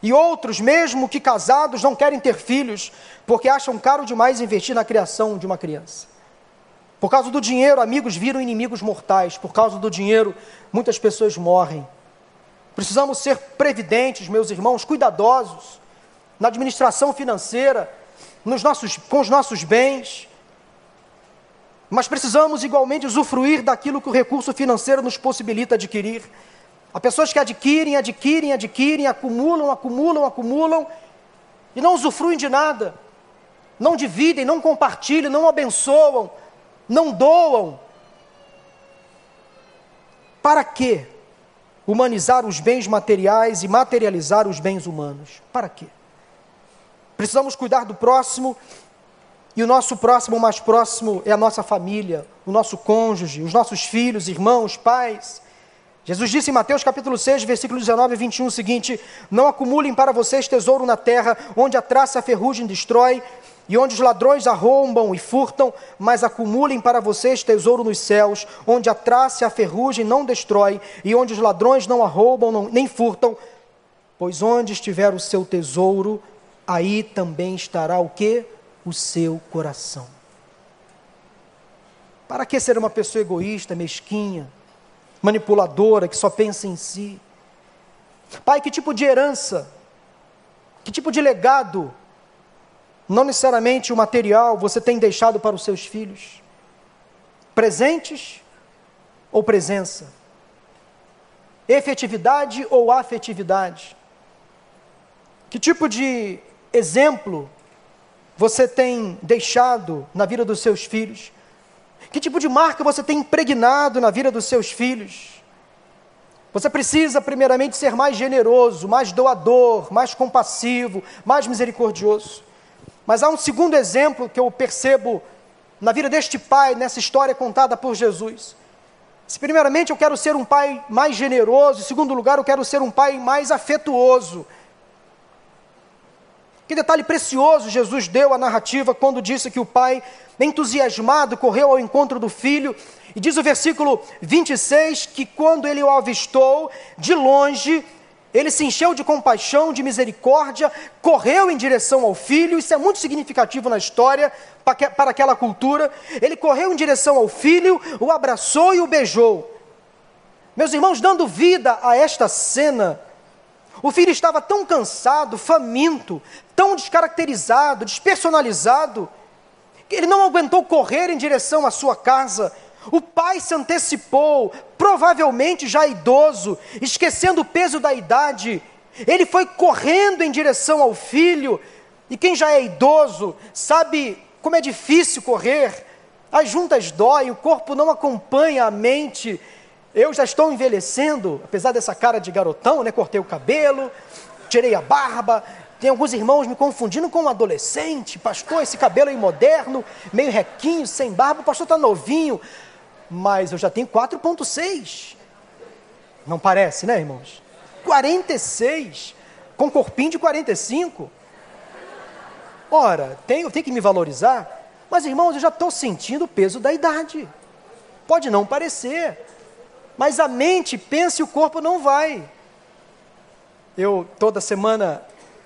e outros, mesmo que casados, não querem ter filhos, porque acham caro demais investir na criação de uma criança. Por causa do dinheiro, amigos viram inimigos mortais. Por causa do dinheiro, muitas pessoas morrem. Precisamos ser previdentes, meus irmãos, cuidadosos na administração financeira, nos nossos, com os nossos bens. Mas precisamos igualmente usufruir daquilo que o recurso financeiro nos possibilita adquirir. Há pessoas que adquirem, adquirem, adquirem, acumulam, acumulam, acumulam e não usufruem de nada. Não dividem, não compartilham, não abençoam, não doam. Para que humanizar os bens materiais e materializar os bens humanos? Para quê? Precisamos cuidar do próximo e o nosso próximo mais próximo é a nossa família, o nosso cônjuge, os nossos filhos, irmãos, pais. Jesus disse em Mateus capítulo 6, versículo 19 e 21 o seguinte: Não acumulem para vocês tesouro na terra, onde a traça e a ferrugem destrói, e onde os ladrões arrombam e furtam, mas acumulem para vocês tesouro nos céus, onde a traça e a ferrugem não destrói, e onde os ladrões não arrombam nem furtam, pois onde estiver o seu tesouro, aí também estará o que? O seu coração. Para que ser uma pessoa egoísta, mesquinha, manipuladora, que só pensa em si? Pai, que tipo de herança, que tipo de legado, não necessariamente o material, você tem deixado para os seus filhos? Presentes ou presença? Efetividade ou afetividade? Que tipo de exemplo você tem deixado na vida dos seus filhos? Que tipo de marca você tem impregnado na vida dos seus filhos? Você precisa, primeiramente, ser mais generoso, mais doador, mais compassivo, mais misericordioso. Mas há um segundo exemplo que eu percebo na vida deste pai, nessa história contada por Jesus. Se, primeiramente, eu quero ser um pai mais generoso, em segundo lugar, eu quero ser um pai mais afetuoso. Que detalhe precioso Jesus deu à narrativa quando disse que o pai, entusiasmado, correu ao encontro do filho. E diz o versículo 26 que quando ele o avistou, de longe, ele se encheu de compaixão, de misericórdia, correu em direção ao filho. Isso é muito significativo na história, para aquela cultura. Ele correu em direção ao filho, o abraçou e o beijou. Meus irmãos, dando vida a esta cena, o filho estava tão cansado, faminto, tão descaracterizado, despersonalizado, que ele não aguentou correr em direção à sua casa. O pai se antecipou, provavelmente já idoso, esquecendo o peso da idade. Ele foi correndo em direção ao filho. E quem já é idoso sabe como é difícil correr. As juntas doem, o corpo não acompanha a mente. Eu já estou envelhecendo, apesar dessa cara de garotão, né? Cortei o cabelo, tirei a barba. Tem alguns irmãos me confundindo com um adolescente. Pastor, esse cabelo aí moderno, meio requinho, sem barba. O pastor está novinho. mas eu já tenho 4,6. Não parece, né, irmãos? 46, com corpinho de 45. Ora, tenho, tenho que me valorizar, mas irmãos, eu já estou sentindo o peso da idade. Pode não parecer, mas a mente pensa e o corpo não vai. Eu, toda semana,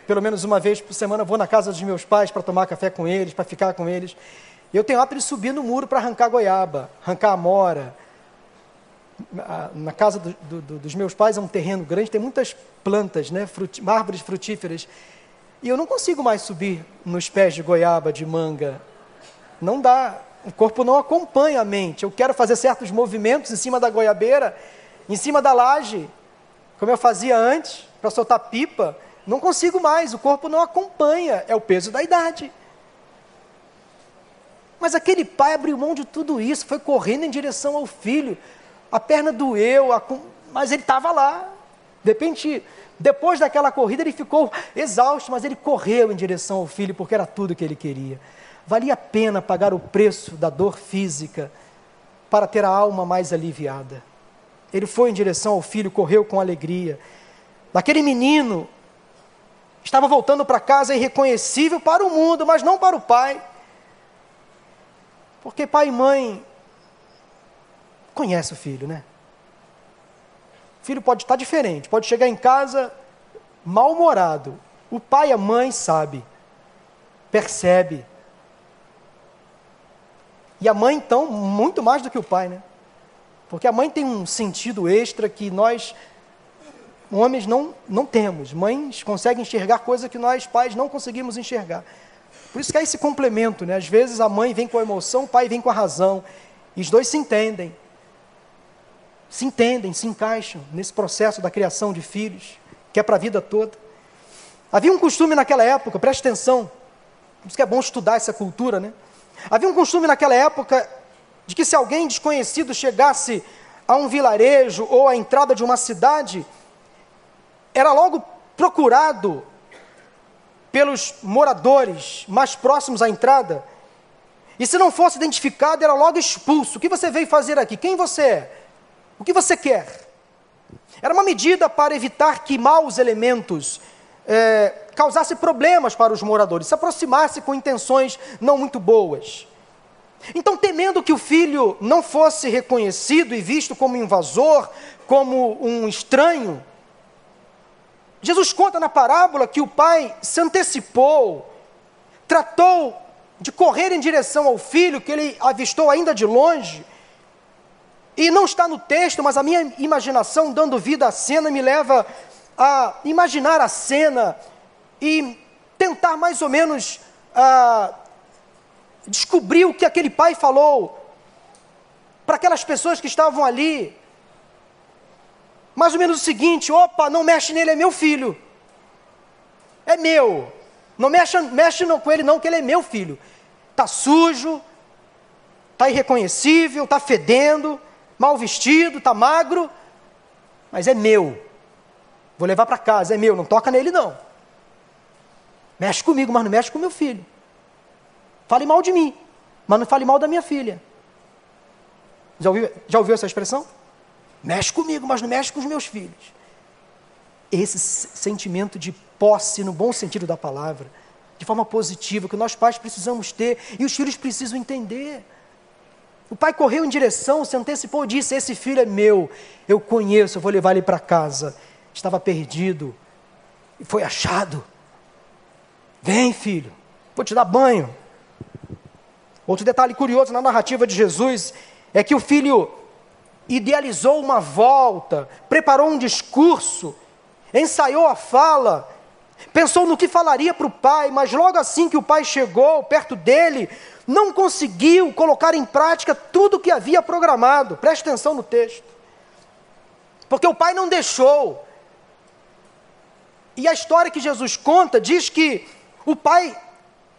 pelo menos uma vez por semana, vou na casa dos meus pais para tomar café com eles, para ficar com eles. Eu tenho hábito de subir no muro para arrancar goiaba, arrancar amora. Na casa do, do, dos meus pais é um terreno grande, tem muitas plantas, né, árvores frutíferas. E eu não consigo mais subir nos pés de goiaba, de manga. Não dá. O corpo não acompanha a mente. Eu quero fazer certos movimentos em cima da goiabeira, em cima da laje, como eu fazia antes, para soltar pipa. Não consigo mais, o corpo não acompanha. É o peso da idade. Mas aquele pai abriu mão de tudo isso, foi correndo em direção ao filho. A perna doeu, a... mas ele estava lá. De repente, depois daquela corrida, ele ficou exausto, mas ele correu em direção ao filho porque era tudo que ele queria. Valia a pena pagar o preço da dor física para ter a alma mais aliviada. Ele foi em direção ao filho, correu com alegria. Aquele menino estava voltando para casa irreconhecível para o mundo, mas não para o pai. Porque pai e mãe conhece o filho, né? O filho pode estar diferente, pode chegar em casa mal-humorado. O pai e a mãe sabe, percebe. E a mãe, então, muito mais do que o pai, né? Porque a mãe tem um sentido extra que nós, homens, não, não temos. Mães conseguem enxergar coisas que nós, pais, não conseguimos enxergar. Por isso que há esse complemento, né? Às vezes a mãe vem com a emoção, o pai vem com a razão. E os dois se entendem. Se entendem, se encaixam nesse processo da criação de filhos, que é para a vida toda. Havia um costume naquela época, preste atenção, por isso que é bom estudar essa cultura, né? Havia um costume naquela época de que se alguém desconhecido chegasse a um vilarejo ou à entrada de uma cidade, era logo procurado pelos moradores mais próximos à entrada, e se não fosse identificado, era logo expulso. O que você veio fazer aqui? Quem você é? O que você quer? Era uma medida para evitar que maus elementos é, causassem problemas para os moradores, se aproximasse com intenções não muito boas. Então, temendo que o filho não fosse reconhecido e visto como invasor, como um estranho, Jesus conta na parábola que o pai se antecipou, tratou de correr em direção ao filho, que ele avistou ainda de longe. E não está no texto, mas a minha imaginação, dando vida à cena, me leva a imaginar a cena e tentar mais ou menos uh, descobrir o que aquele pai falou para aquelas pessoas que estavam ali mais ou menos o seguinte: opa, não mexe nele, é meu filho. É meu. Não mexe, mexe com ele, não, que ele é meu filho. Está sujo, está irreconhecível, está fedendo, mal vestido, está magro, mas é meu. Vou levar para casa, é meu, não toca nele não. Mexe comigo, mas não mexe com meu filho. Fale mal de mim, mas não fale mal da minha filha. Já ouviu, já ouviu essa expressão? Mexe comigo, mas não mexe com os meus filhos. Esse sentimento de posse, no bom sentido da palavra, de forma positiva, que nós pais precisamos ter e os filhos precisam entender. O pai correu em direção, se antecipou e disse: Esse filho é meu, eu conheço, eu vou levar ele para casa. Estava perdido foi achado. Vem, filho, vou te dar banho. Outro detalhe curioso na narrativa de Jesus é que o filho idealizou uma volta, preparou um discurso, ensaiou a fala, pensou no que falaria para o pai, mas logo assim que o pai chegou perto dele, não conseguiu colocar em prática tudo o que havia programado. Preste atenção no texto. Porque o pai não deixou. E a história que Jesus conta diz que o pai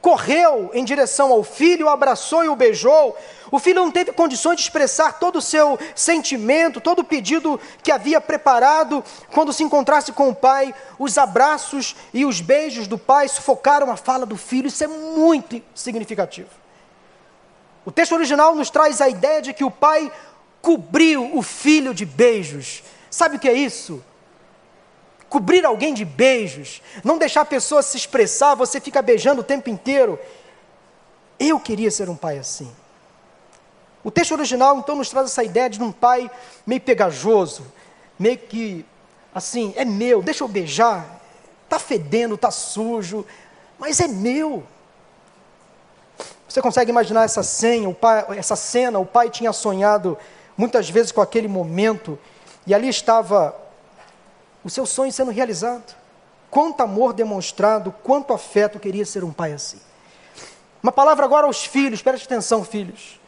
correu em direção ao filho, o abraçou e o beijou. O filho não teve condições de expressar todo o seu sentimento, todo o pedido que havia preparado quando se encontrasse com o pai. Os abraços e os beijos do pai sufocaram a fala do filho. Isso é muito significativo. O texto original nos traz a ideia de que o pai cobriu o filho de beijos. Sabe o que é isso? Cobrir alguém de beijos, não deixar a pessoa se expressar, você fica beijando o tempo inteiro. Eu queria ser um pai assim. O texto original então nos traz essa ideia de um pai meio pegajoso, meio que assim, é meu, deixa eu beijar. Tá fedendo, tá sujo, mas é meu. Você consegue imaginar essa cena, pai, essa cena, o pai tinha sonhado muitas vezes com aquele momento, e ali estava o seu sonho sendo realizado. Quanto amor demonstrado, quanto afeto queria ser um pai assim. Uma palavra agora aos filhos, preste atenção, filhos.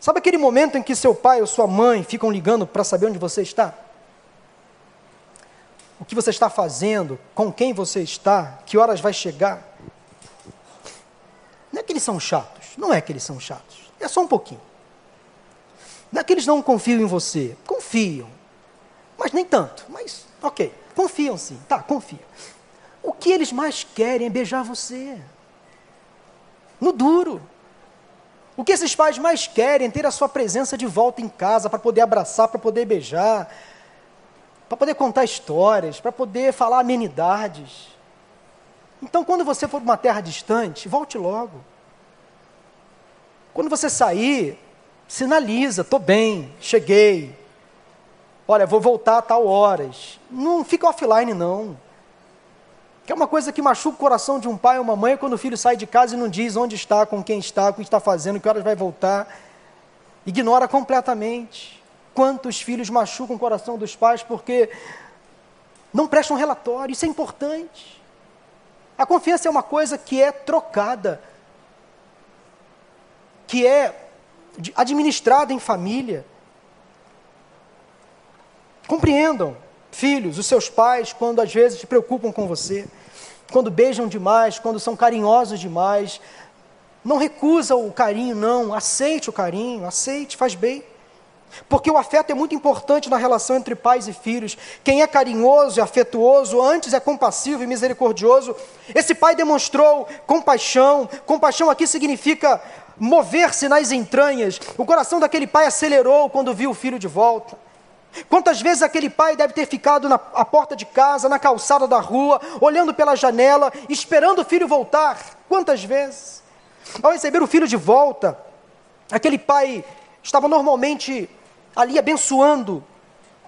Sabe aquele momento em que seu pai ou sua mãe ficam ligando para saber onde você está? O que você está fazendo, com quem você está, que horas vai chegar? Não é que eles são chatos, não é que eles são chatos, é só um pouquinho. Não é que eles não confiam em você, confiam, mas nem tanto, mas ok, confiam sim, tá, confiam. O que eles mais querem é beijar você, no duro. O que esses pais mais querem é ter a sua presença de volta em casa, para poder abraçar, para poder beijar, para poder contar histórias, para poder falar amenidades. Então, quando você for para uma terra distante, volte logo. Quando você sair, sinaliza: estou bem, cheguei. Olha, vou voltar a tal horas. Não fica offline, não. Que é uma coisa que machuca o coração de um pai ou uma mãe quando o filho sai de casa e não diz onde está, com quem está, o que está fazendo, que horas vai voltar. Ignora completamente. Quantos filhos machucam o coração dos pais porque não prestam relatório? Isso é importante. A confiança é uma coisa que é trocada, que é administrada em família. Compreendam, filhos, os seus pais, quando às vezes se preocupam com você, quando beijam demais, quando são carinhosos demais. Não recusa o carinho, não. Aceite o carinho, aceite, faz bem. Porque o afeto é muito importante na relação entre pais e filhos. Quem é carinhoso e afetuoso, antes é compassivo e misericordioso. Esse pai demonstrou compaixão. Compaixão aqui significa mover-se nas entranhas. O coração daquele pai acelerou quando viu o filho de volta. Quantas vezes aquele pai deve ter ficado na porta de casa, na calçada da rua, olhando pela janela, esperando o filho voltar? Quantas vezes? Ao receber o filho de volta, aquele pai estava normalmente ali abençoando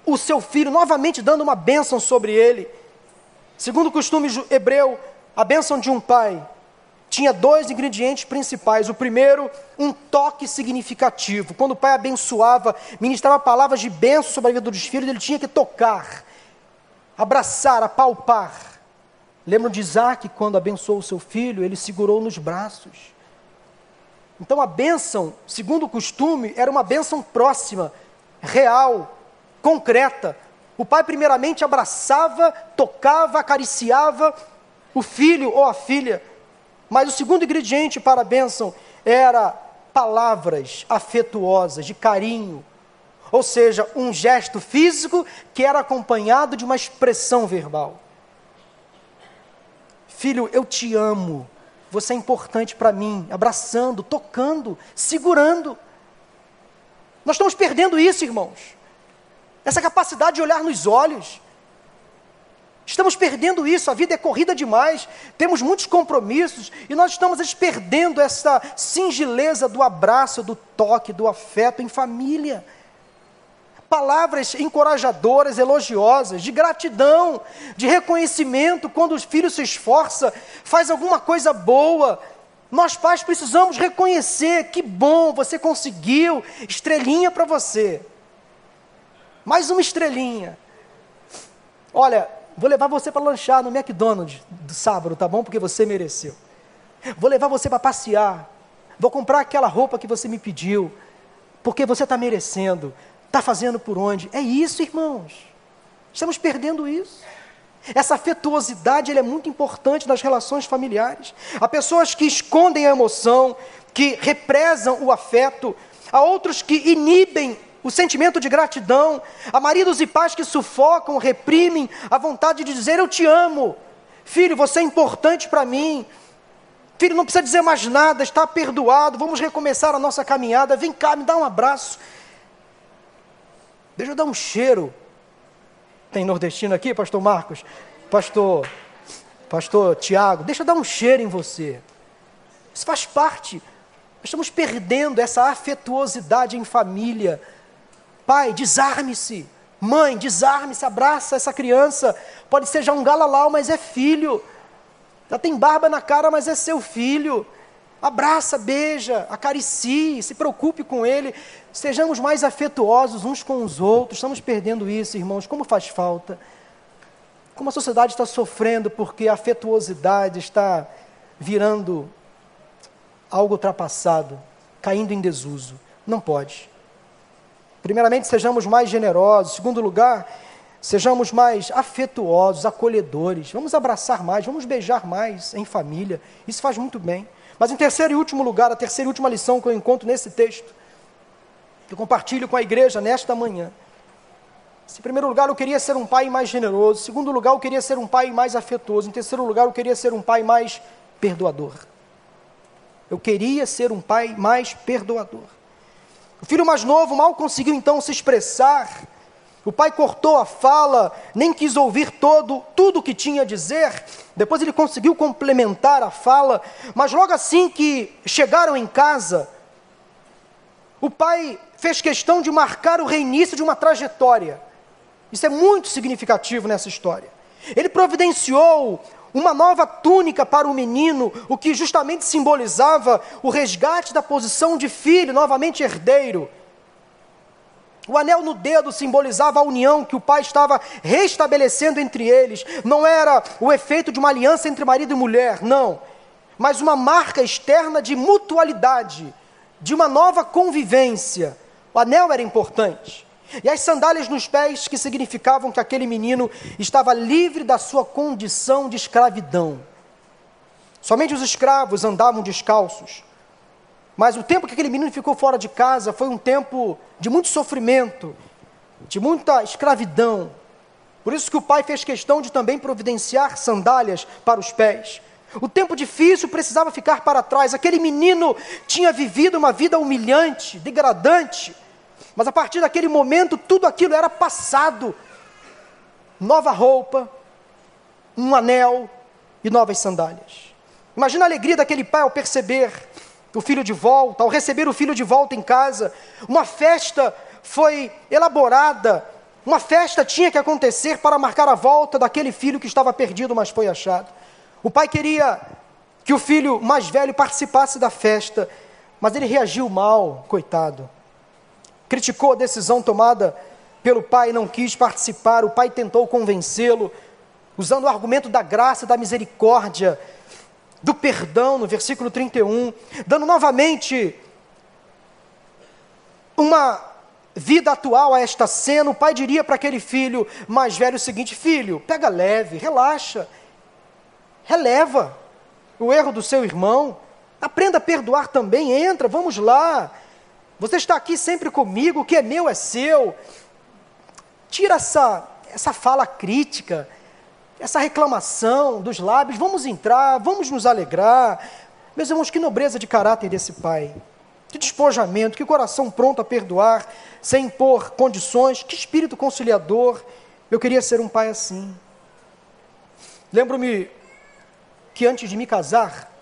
o seu filho, novamente dando uma bênção sobre ele. Segundo o costume hebreu, a bênção de um pai tinha dois ingredientes principais. O primeiro, um toque significativo. Quando o pai abençoava, ministrava palavras de bênção sobre a vida dos filhos, ele tinha que tocar, abraçar, apalpar. Lembram de Isaac, quando abençoou o seu filho, ele segurou nos braços. Então a bênção, segundo o costume, era uma bênção próxima, real, concreta. O pai, primeiramente, abraçava, tocava, acariciava o filho ou a filha. Mas o segundo ingrediente para a bênção era palavras afetuosas, de carinho. Ou seja, um gesto físico que era acompanhado de uma expressão verbal. Filho, eu te amo. Você é importante para mim. Abraçando, tocando, segurando. Nós estamos perdendo isso, irmãos. Essa capacidade de olhar nos olhos. Estamos perdendo isso, a vida é corrida demais, temos muitos compromissos e nós estamos perdendo essa singeleza do abraço, do toque, do afeto em família. Palavras encorajadoras, elogiosas, de gratidão, de reconhecimento quando o filho se esforça, faz alguma coisa boa, nós pais precisamos reconhecer que bom, você conseguiu, estrelinha para você. Mais uma estrelinha. Olha, vou levar você para lanchar no McDonald's do sábado, tá bom? Porque você mereceu. Vou levar você para passear. Vou comprar aquela roupa que você me pediu, porque você está merecendo. Está fazendo por onde? É isso, irmãos. Estamos perdendo isso. Essa afetuosidade é muito importante nas relações familiares. Há pessoas que escondem a emoção, que represam o afeto, há outros que inibem o sentimento de gratidão, há maridos e pais que sufocam, reprimem a vontade de dizer: Eu te amo, filho, você é importante para mim. Filho, não precisa dizer mais nada, está perdoado, vamos recomeçar a nossa caminhada. Vem cá, me dá um abraço. Deixa eu dar um cheiro. Tem nordestino aqui, pastor Marcos? Pastor, pastor Tiago, deixa eu dar um cheiro em você. Isso faz parte. Nós estamos perdendo essa afetuosidade em família. Pai, desarme-se. Mãe, desarme-se, abraça essa criança. Pode ser já um galalau, mas é filho. Já tem barba na cara, mas é seu filho. Abraça, beija, acaricie, se preocupe com ele. Sejamos mais afetuosos uns com os outros. Estamos perdendo isso, irmãos. Como faz falta? Como a sociedade está sofrendo porque a afetuosidade está virando algo ultrapassado, caindo em desuso. Não pode. Primeiramente, sejamos mais generosos. Segundo lugar, sejamos mais afetuosos, acolhedores. Vamos abraçar mais, vamos beijar mais em família. Isso faz muito bem. Mas em terceiro e último lugar, a terceira e última lição que eu encontro nesse texto, que eu compartilho com a igreja nesta manhã. Em primeiro lugar, eu queria ser um pai mais generoso. Em segundo lugar, eu queria ser um pai mais afetuoso. Em terceiro lugar, eu queria ser um pai mais perdoador. Eu queria ser um pai mais perdoador. O filho mais novo mal conseguiu então se expressar o pai cortou a fala, nem quis ouvir todo, tudo o que tinha a dizer. Depois ele conseguiu complementar a fala, mas logo assim que chegaram em casa, o pai fez questão de marcar o reinício de uma trajetória. Isso é muito significativo nessa história. Ele providenciou uma nova túnica para o menino, o que justamente simbolizava o resgate da posição de filho, novamente herdeiro. O anel no dedo simbolizava a união que o pai estava restabelecendo entre eles. Não era o efeito de uma aliança entre marido e mulher, não. Mas uma marca externa de mutualidade, de uma nova convivência. O anel era importante. E as sandálias nos pés que significavam que aquele menino estava livre da sua condição de escravidão. Somente os escravos andavam descalços. Mas o tempo que aquele menino ficou fora de casa foi um tempo de muito sofrimento, de muita escravidão. Por isso que o pai fez questão de também providenciar sandálias para os pés. O tempo difícil precisava ficar para trás. Aquele menino tinha vivido uma vida humilhante, degradante. Mas a partir daquele momento, tudo aquilo era passado. Nova roupa, um anel e novas sandálias. Imagina a alegria daquele pai ao perceber o filho de volta, ao receber o filho de volta em casa, uma festa foi elaborada, uma festa tinha que acontecer para marcar a volta daquele filho que estava perdido, mas foi achado. O pai queria que o filho mais velho participasse da festa, mas ele reagiu mal, coitado. Criticou a decisão tomada pelo pai, não quis participar. O pai tentou convencê-lo, usando o argumento da graça e da misericórdia do perdão, no versículo 31, dando novamente uma vida atual a esta cena, o pai diria para aquele filho mais velho o seguinte: Filho, pega leve, relaxa, releva o erro do seu irmão, aprenda a perdoar também, entra, vamos lá. Você está aqui sempre comigo, o que é meu é seu. Tira essa, essa fala crítica, essa reclamação dos lábios, vamos entrar, vamos nos alegrar. Meus irmãos, que nobreza de caráter desse pai, que despojamento, que coração pronto a perdoar, sem impor condições, que espírito conciliador. Eu queria ser um pai assim. Lembro-me que antes de me casar,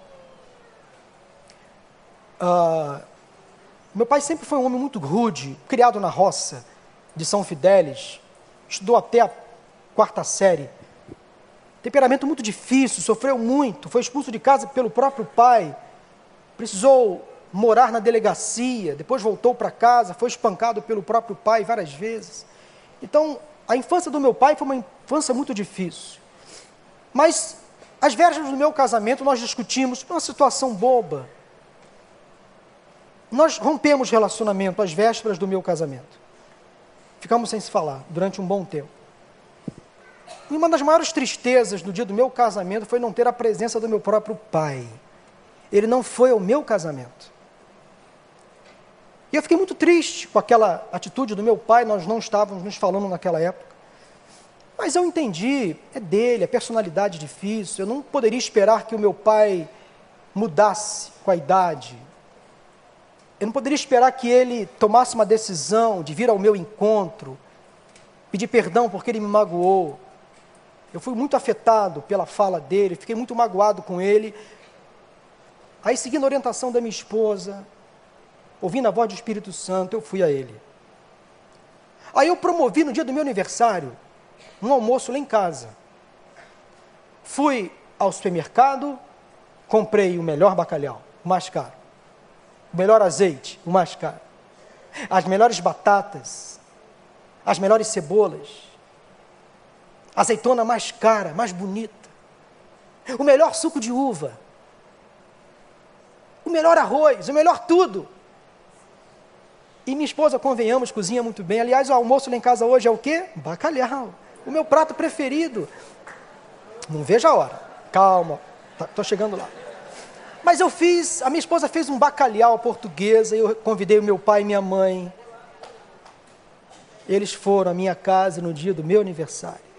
uh, meu pai sempre foi um homem muito rude, criado na roça de São Fidélis, estudou até a quarta série temperamento muito difícil, sofreu muito, foi expulso de casa pelo próprio pai, precisou morar na delegacia, depois voltou para casa, foi espancado pelo próprio pai várias vezes. Então, a infância do meu pai foi uma infância muito difícil. Mas, às vésperas do meu casamento, nós discutimos uma situação boba. Nós rompemos relacionamento às vésperas do meu casamento. Ficamos sem se falar durante um bom tempo. E uma das maiores tristezas no dia do meu casamento foi não ter a presença do meu próprio pai. Ele não foi ao meu casamento. E eu fiquei muito triste com aquela atitude do meu pai, nós não estávamos nos falando naquela época. Mas eu entendi, é dele, a personalidade difícil, eu não poderia esperar que o meu pai mudasse com a idade. Eu não poderia esperar que ele tomasse uma decisão de vir ao meu encontro, pedir perdão porque ele me magoou. Eu fui muito afetado pela fala dele, fiquei muito magoado com ele. Aí, seguindo a orientação da minha esposa, ouvindo a voz do Espírito Santo, eu fui a ele. Aí eu promovi no dia do meu aniversário um almoço lá em casa. Fui ao supermercado, comprei o melhor bacalhau, o mais caro. O melhor azeite, o mais caro. As melhores batatas, as melhores cebolas. Azeitona mais cara, mais bonita. O melhor suco de uva. O melhor arroz, o melhor tudo. E minha esposa, convenhamos, cozinha muito bem. Aliás, o almoço lá em casa hoje é o quê? Bacalhau. O meu prato preferido. Não veja a hora. Calma, estou tá, chegando lá. Mas eu fiz, a minha esposa fez um bacalhau portuguesa, eu convidei o meu pai e minha mãe. Eles foram à minha casa no dia do meu aniversário.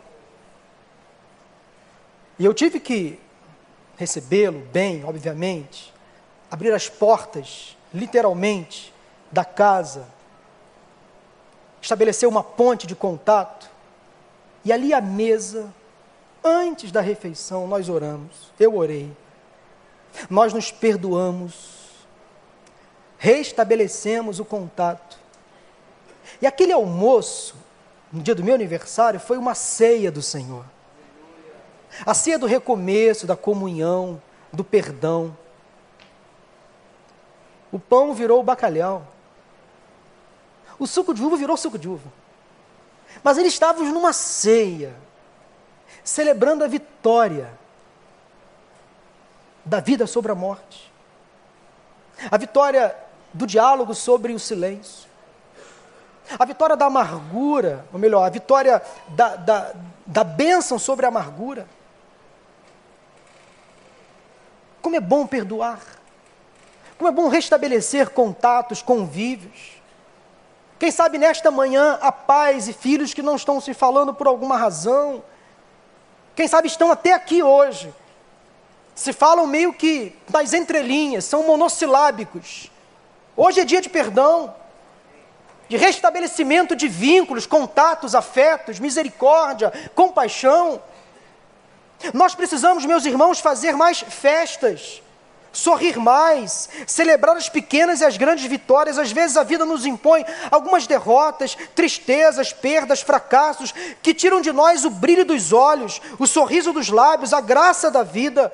E eu tive que recebê-lo bem, obviamente, abrir as portas, literalmente, da casa, estabelecer uma ponte de contato, e ali à mesa, antes da refeição, nós oramos, eu orei, nós nos perdoamos, restabelecemos o contato. E aquele almoço, no dia do meu aniversário, foi uma ceia do Senhor. A ceia do recomeço, da comunhão, do perdão. O pão virou o bacalhau. O suco de uva virou suco de uva. Mas eles estavam numa ceia, celebrando a vitória da vida sobre a morte, a vitória do diálogo sobre o silêncio, a vitória da amargura, ou melhor, a vitória da, da, da bênção sobre a amargura. Como é bom perdoar, como é bom restabelecer contatos, convívios. Quem sabe nesta manhã há pais e filhos que não estão se falando por alguma razão. Quem sabe estão até aqui hoje. Se falam meio que das entrelinhas, são monossilábicos. Hoje é dia de perdão, de restabelecimento de vínculos, contatos, afetos, misericórdia, compaixão. Nós precisamos, meus irmãos, fazer mais festas sorrir mais, celebrar as pequenas e as grandes vitórias. Às vezes a vida nos impõe algumas derrotas, tristezas, perdas, fracassos, que tiram de nós o brilho dos olhos, o sorriso dos lábios, a graça da vida.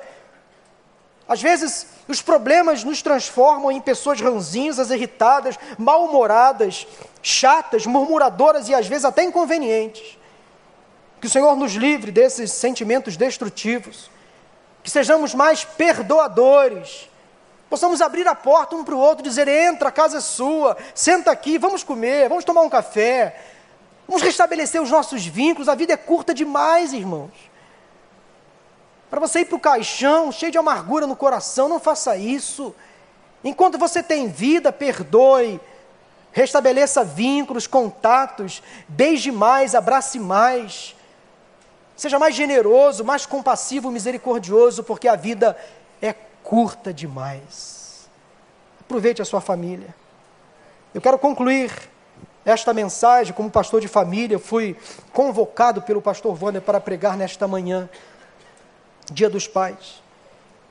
Às vezes os problemas nos transformam em pessoas ranzinhas, irritadas, mal-humoradas, chatas, murmuradoras e às vezes até inconvenientes. Que o Senhor nos livre desses sentimentos destrutivos que sejamos mais perdoadores, possamos abrir a porta um para o outro, dizer: entra, a casa é sua, senta aqui, vamos comer, vamos tomar um café, vamos restabelecer os nossos vínculos. A vida é curta demais, irmãos. Para você ir para o caixão, cheio de amargura no coração, não faça isso. Enquanto você tem vida, perdoe, restabeleça vínculos, contatos, beije mais, abrace mais. Seja mais generoso, mais compassivo, misericordioso, porque a vida é curta demais. Aproveite a sua família. Eu quero concluir esta mensagem como pastor de família. Eu fui convocado pelo pastor Wander para pregar nesta manhã, Dia dos Pais.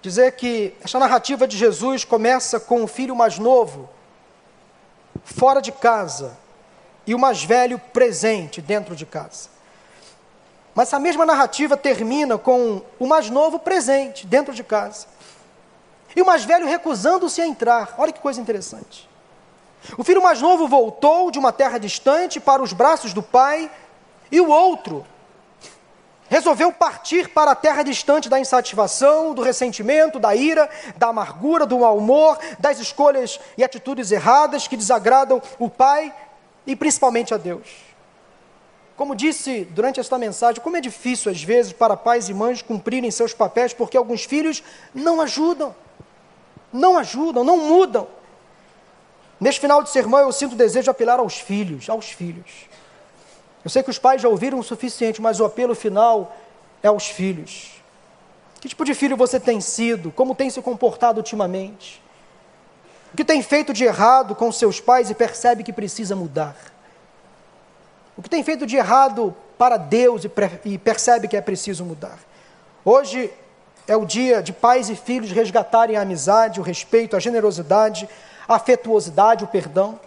Dizer que esta narrativa de Jesus começa com o filho mais novo, fora de casa, e o mais velho presente dentro de casa. Mas essa mesma narrativa termina com o mais novo presente, dentro de casa. E o mais velho recusando-se a entrar. Olha que coisa interessante. O filho mais novo voltou de uma terra distante para os braços do pai, e o outro resolveu partir para a terra distante da insatisfação, do ressentimento, da ira, da amargura, do mau humor, das escolhas e atitudes erradas que desagradam o pai e principalmente a Deus. Como disse durante esta mensagem, como é difícil às vezes para pais e mães cumprirem seus papéis porque alguns filhos não ajudam, não ajudam, não mudam. Neste final de sermão eu sinto o desejo de apelar aos filhos, aos filhos. Eu sei que os pais já ouviram o suficiente, mas o apelo final é aos filhos. Que tipo de filho você tem sido? Como tem se comportado ultimamente? O que tem feito de errado com seus pais e percebe que precisa mudar? O que tem feito de errado para Deus e percebe que é preciso mudar? Hoje é o dia de pais e filhos resgatarem a amizade, o respeito, a generosidade, a afetuosidade, o perdão.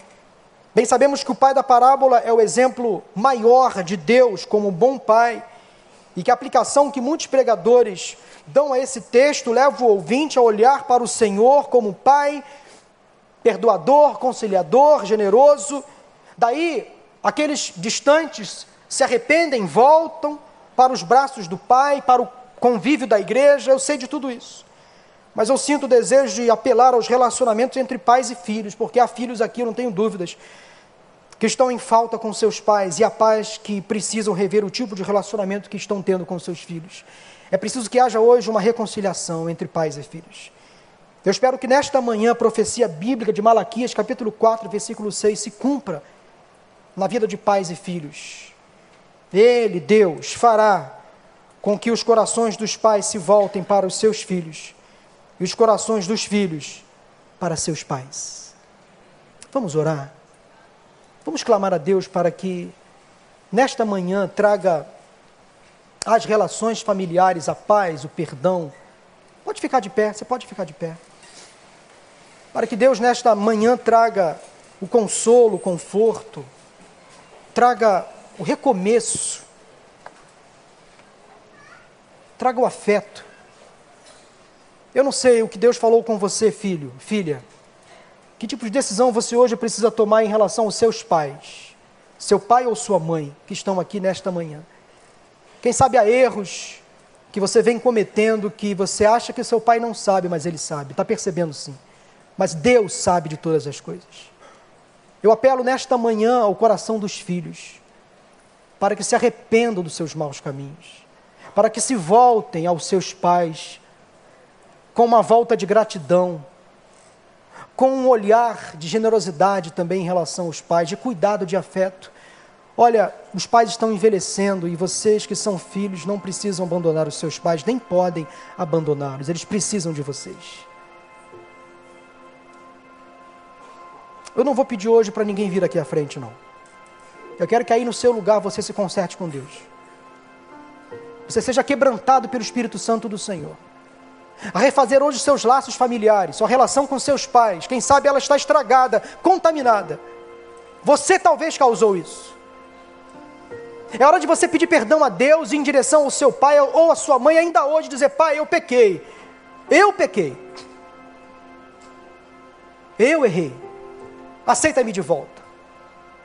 Bem sabemos que o pai da parábola é o exemplo maior de Deus como bom pai, e que a aplicação que muitos pregadores dão a esse texto leva o ouvinte a olhar para o Senhor como pai perdoador, conciliador, generoso. Daí, aqueles distantes se arrependem, voltam para os braços do pai, para o convívio da igreja. Eu sei de tudo isso. Mas eu sinto o desejo de apelar aos relacionamentos entre pais e filhos, porque há filhos aqui, eu não tenho dúvidas, que estão em falta com seus pais e há pais que precisam rever o tipo de relacionamento que estão tendo com seus filhos. É preciso que haja hoje uma reconciliação entre pais e filhos. Eu espero que nesta manhã a profecia bíblica de Malaquias, capítulo 4, versículo 6, se cumpra na vida de pais e filhos. Ele, Deus, fará com que os corações dos pais se voltem para os seus filhos e os corações dos filhos para seus pais. Vamos orar. Vamos clamar a Deus para que nesta manhã traga às relações familiares a paz, o perdão. Pode ficar de pé, você pode ficar de pé para que Deus nesta manhã traga o consolo, o conforto, traga o recomeço, traga o afeto. Eu não sei o que Deus falou com você, filho, filha. Que tipo de decisão você hoje precisa tomar em relação aos seus pais, seu pai ou sua mãe, que estão aqui nesta manhã? Quem sabe há erros que você vem cometendo que você acha que seu pai não sabe, mas ele sabe, está percebendo sim mas Deus sabe de todas as coisas. Eu apelo nesta manhã ao coração dos filhos, para que se arrependam dos seus maus caminhos, para que se voltem aos seus pais com uma volta de gratidão, com um olhar de generosidade também em relação aos pais, de cuidado, de afeto. Olha, os pais estão envelhecendo e vocês que são filhos não precisam abandonar os seus pais, nem podem abandoná-los, eles precisam de vocês. Eu não vou pedir hoje para ninguém vir aqui à frente, não. Eu quero que aí no seu lugar você se conserte com Deus. Você seja quebrantado pelo Espírito Santo do Senhor. A refazer hoje seus laços familiares, sua relação com seus pais. Quem sabe ela está estragada, contaminada. Você talvez causou isso. É hora de você pedir perdão a Deus em direção ao seu pai ou à sua mãe, ainda hoje dizer: Pai, eu pequei. Eu pequei. Eu errei. Aceita-me de volta.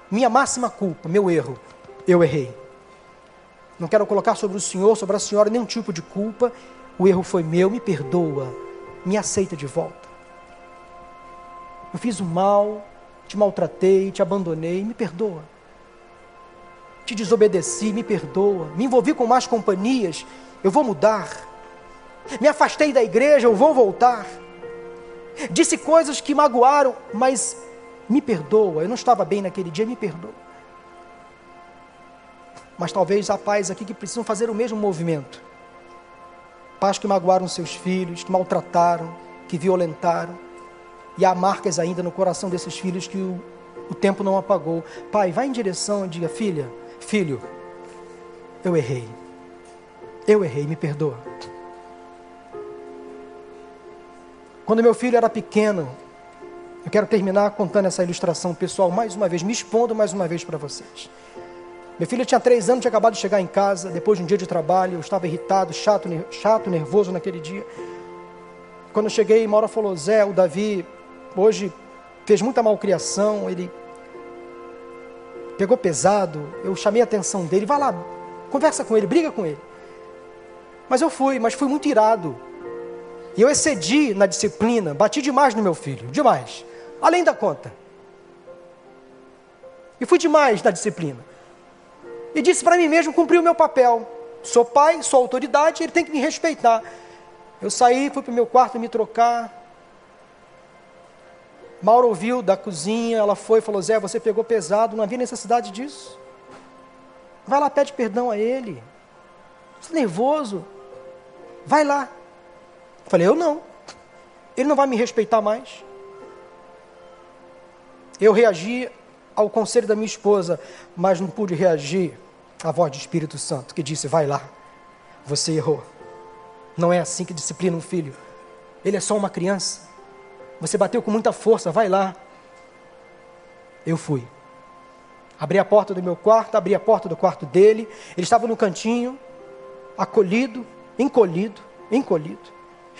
Minha máxima culpa, meu erro, eu errei. Não quero colocar sobre o senhor, sobre a senhora, nenhum tipo de culpa. O erro foi meu, me perdoa, me aceita de volta. Eu fiz o mal, te maltratei, te abandonei, me perdoa. Te desobedeci, me perdoa. Me envolvi com más companhias, eu vou mudar. Me afastei da igreja, eu vou voltar. Disse coisas que magoaram, mas me perdoa, eu não estava bem naquele dia, me perdoa. Mas talvez há pais aqui que precisam fazer o mesmo movimento. Pais que magoaram seus filhos, que maltrataram, que violentaram. E há marcas ainda no coração desses filhos que o, o tempo não apagou. Pai, vá em direção e diga: Filha, filho, eu errei. Eu errei, me perdoa. Quando meu filho era pequeno, eu quero terminar contando essa ilustração pessoal mais uma vez, me expondo mais uma vez para vocês. Meu filho tinha três anos, tinha acabado de chegar em casa, depois de um dia de trabalho, eu estava irritado, chato, chato, nervoso naquele dia. Quando eu cheguei, Maura falou, Zé, o Davi hoje fez muita malcriação, ele pegou pesado, eu chamei a atenção dele, vai lá, conversa com ele, briga com ele. Mas eu fui, mas fui muito irado. E eu excedi na disciplina, bati demais no meu filho, demais além da conta. E fui demais na disciplina. E disse para mim mesmo cumprir o meu papel. Sou pai, sou autoridade, ele tem que me respeitar. Eu saí, fui para o meu quarto me trocar. Mauro ouviu da cozinha, ela foi e falou: Zé, você pegou pesado, não havia necessidade disso. Vai lá, pede perdão a ele. Você é nervoso. Vai lá. Eu falei: Eu não. Ele não vai me respeitar mais. Eu reagi ao conselho da minha esposa, mas não pude reagir à voz do Espírito Santo que disse: vai lá, você errou. Não é assim que disciplina um filho. Ele é só uma criança. Você bateu com muita força, vai lá. Eu fui. Abri a porta do meu quarto, abri a porta do quarto dele. Ele estava no cantinho, acolhido, encolhido, encolhido.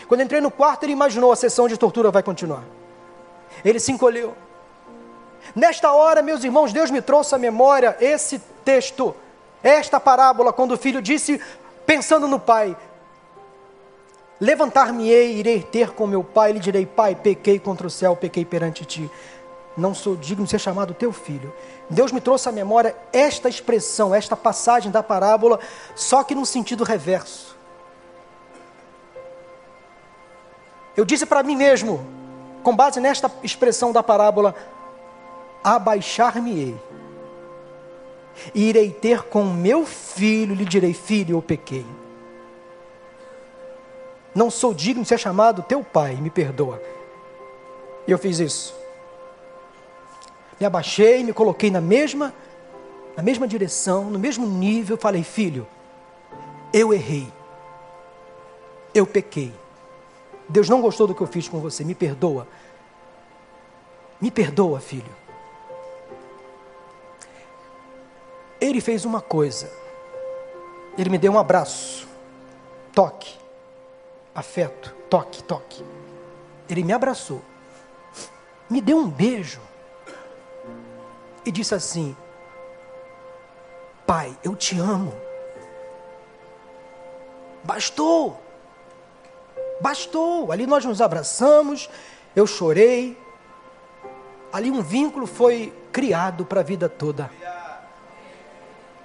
Quando entrei no quarto, ele imaginou a sessão de tortura vai continuar. Ele se encolheu. Nesta hora, meus irmãos, Deus me trouxe à memória esse texto, esta parábola, quando o filho disse, pensando no pai: Levantar-me-ei, irei ter com meu pai, lhe direi: Pai, pequei contra o céu, pequei perante ti. Não sou digno de ser chamado teu filho. Deus me trouxe à memória esta expressão, esta passagem da parábola, só que num sentido reverso. Eu disse para mim mesmo, com base nesta expressão da parábola, abaixar-me-ei. E irei ter com meu filho, lhe direi: Filho, eu pequei. Não sou digno de ser chamado teu pai, me perdoa. E eu fiz isso. Me abaixei, me coloquei na mesma, na mesma direção, no mesmo nível, falei: Filho, eu errei. Eu pequei. Deus não gostou do que eu fiz com você, me perdoa. Me perdoa, filho. Ele fez uma coisa. Ele me deu um abraço. Toque. Afeto. Toque, toque. Ele me abraçou. Me deu um beijo. E disse assim: Pai, eu te amo. Bastou. Bastou. Ali nós nos abraçamos, eu chorei. Ali um vínculo foi criado para a vida toda.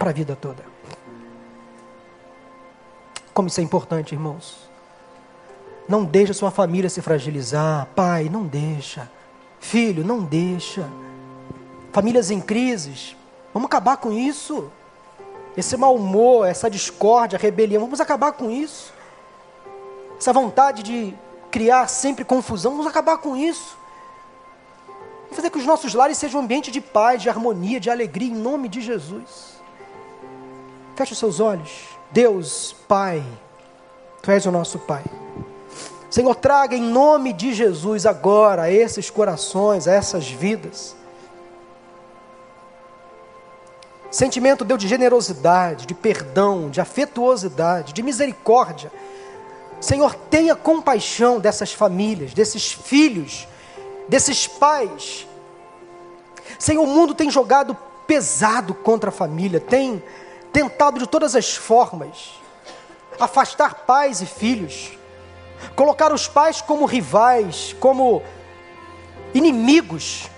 Para a vida toda. Como isso é importante, irmãos. Não deixa sua família se fragilizar. Pai, não deixa. Filho, não deixa. Famílias em crises. Vamos acabar com isso. Esse mau humor, essa discórdia, rebelião, vamos acabar com isso essa vontade de criar sempre confusão, vamos acabar com isso. Vamos fazer que os nossos lares sejam um ambiente de paz, de harmonia, de alegria, em nome de Jesus. Feche os seus olhos. Deus, Pai, Tu és o nosso Pai. Senhor, traga em nome de Jesus agora a esses corações, a essas vidas. Sentimento, Deus, de generosidade, de perdão, de afetuosidade, de misericórdia Senhor, tenha compaixão dessas famílias, desses filhos, desses pais. Senhor, o mundo tem jogado pesado contra a família, tem tentado de todas as formas afastar pais e filhos, colocar os pais como rivais, como inimigos,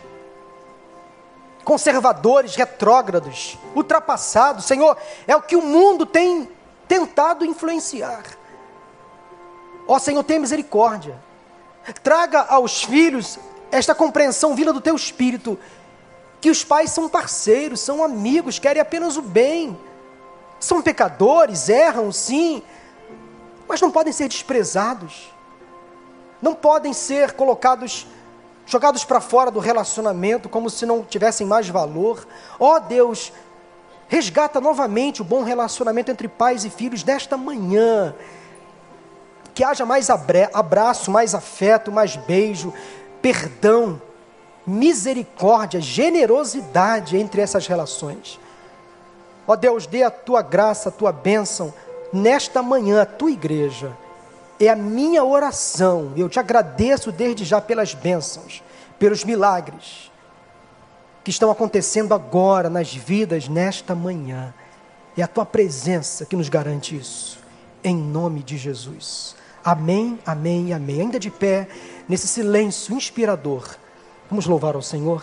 conservadores, retrógrados, ultrapassados. Senhor, é o que o mundo tem tentado influenciar. Ó Senhor, tenha misericórdia. Traga aos filhos esta compreensão vinda do teu espírito, que os pais são parceiros, são amigos, querem apenas o bem. São pecadores, erram sim, mas não podem ser desprezados. Não podem ser colocados, jogados para fora do relacionamento como se não tivessem mais valor. Ó Deus, resgata novamente o bom relacionamento entre pais e filhos nesta manhã que haja mais abraço, mais afeto, mais beijo, perdão, misericórdia, generosidade entre essas relações. Ó Deus, dê a tua graça, a tua bênção nesta manhã, a tua igreja. É a minha oração. Eu te agradeço desde já pelas bênçãos, pelos milagres que estão acontecendo agora nas vidas nesta manhã. É a tua presença que nos garante isso. Em nome de Jesus. Amém, amém amém. Ainda de pé, nesse silêncio inspirador, vamos louvar ao Senhor.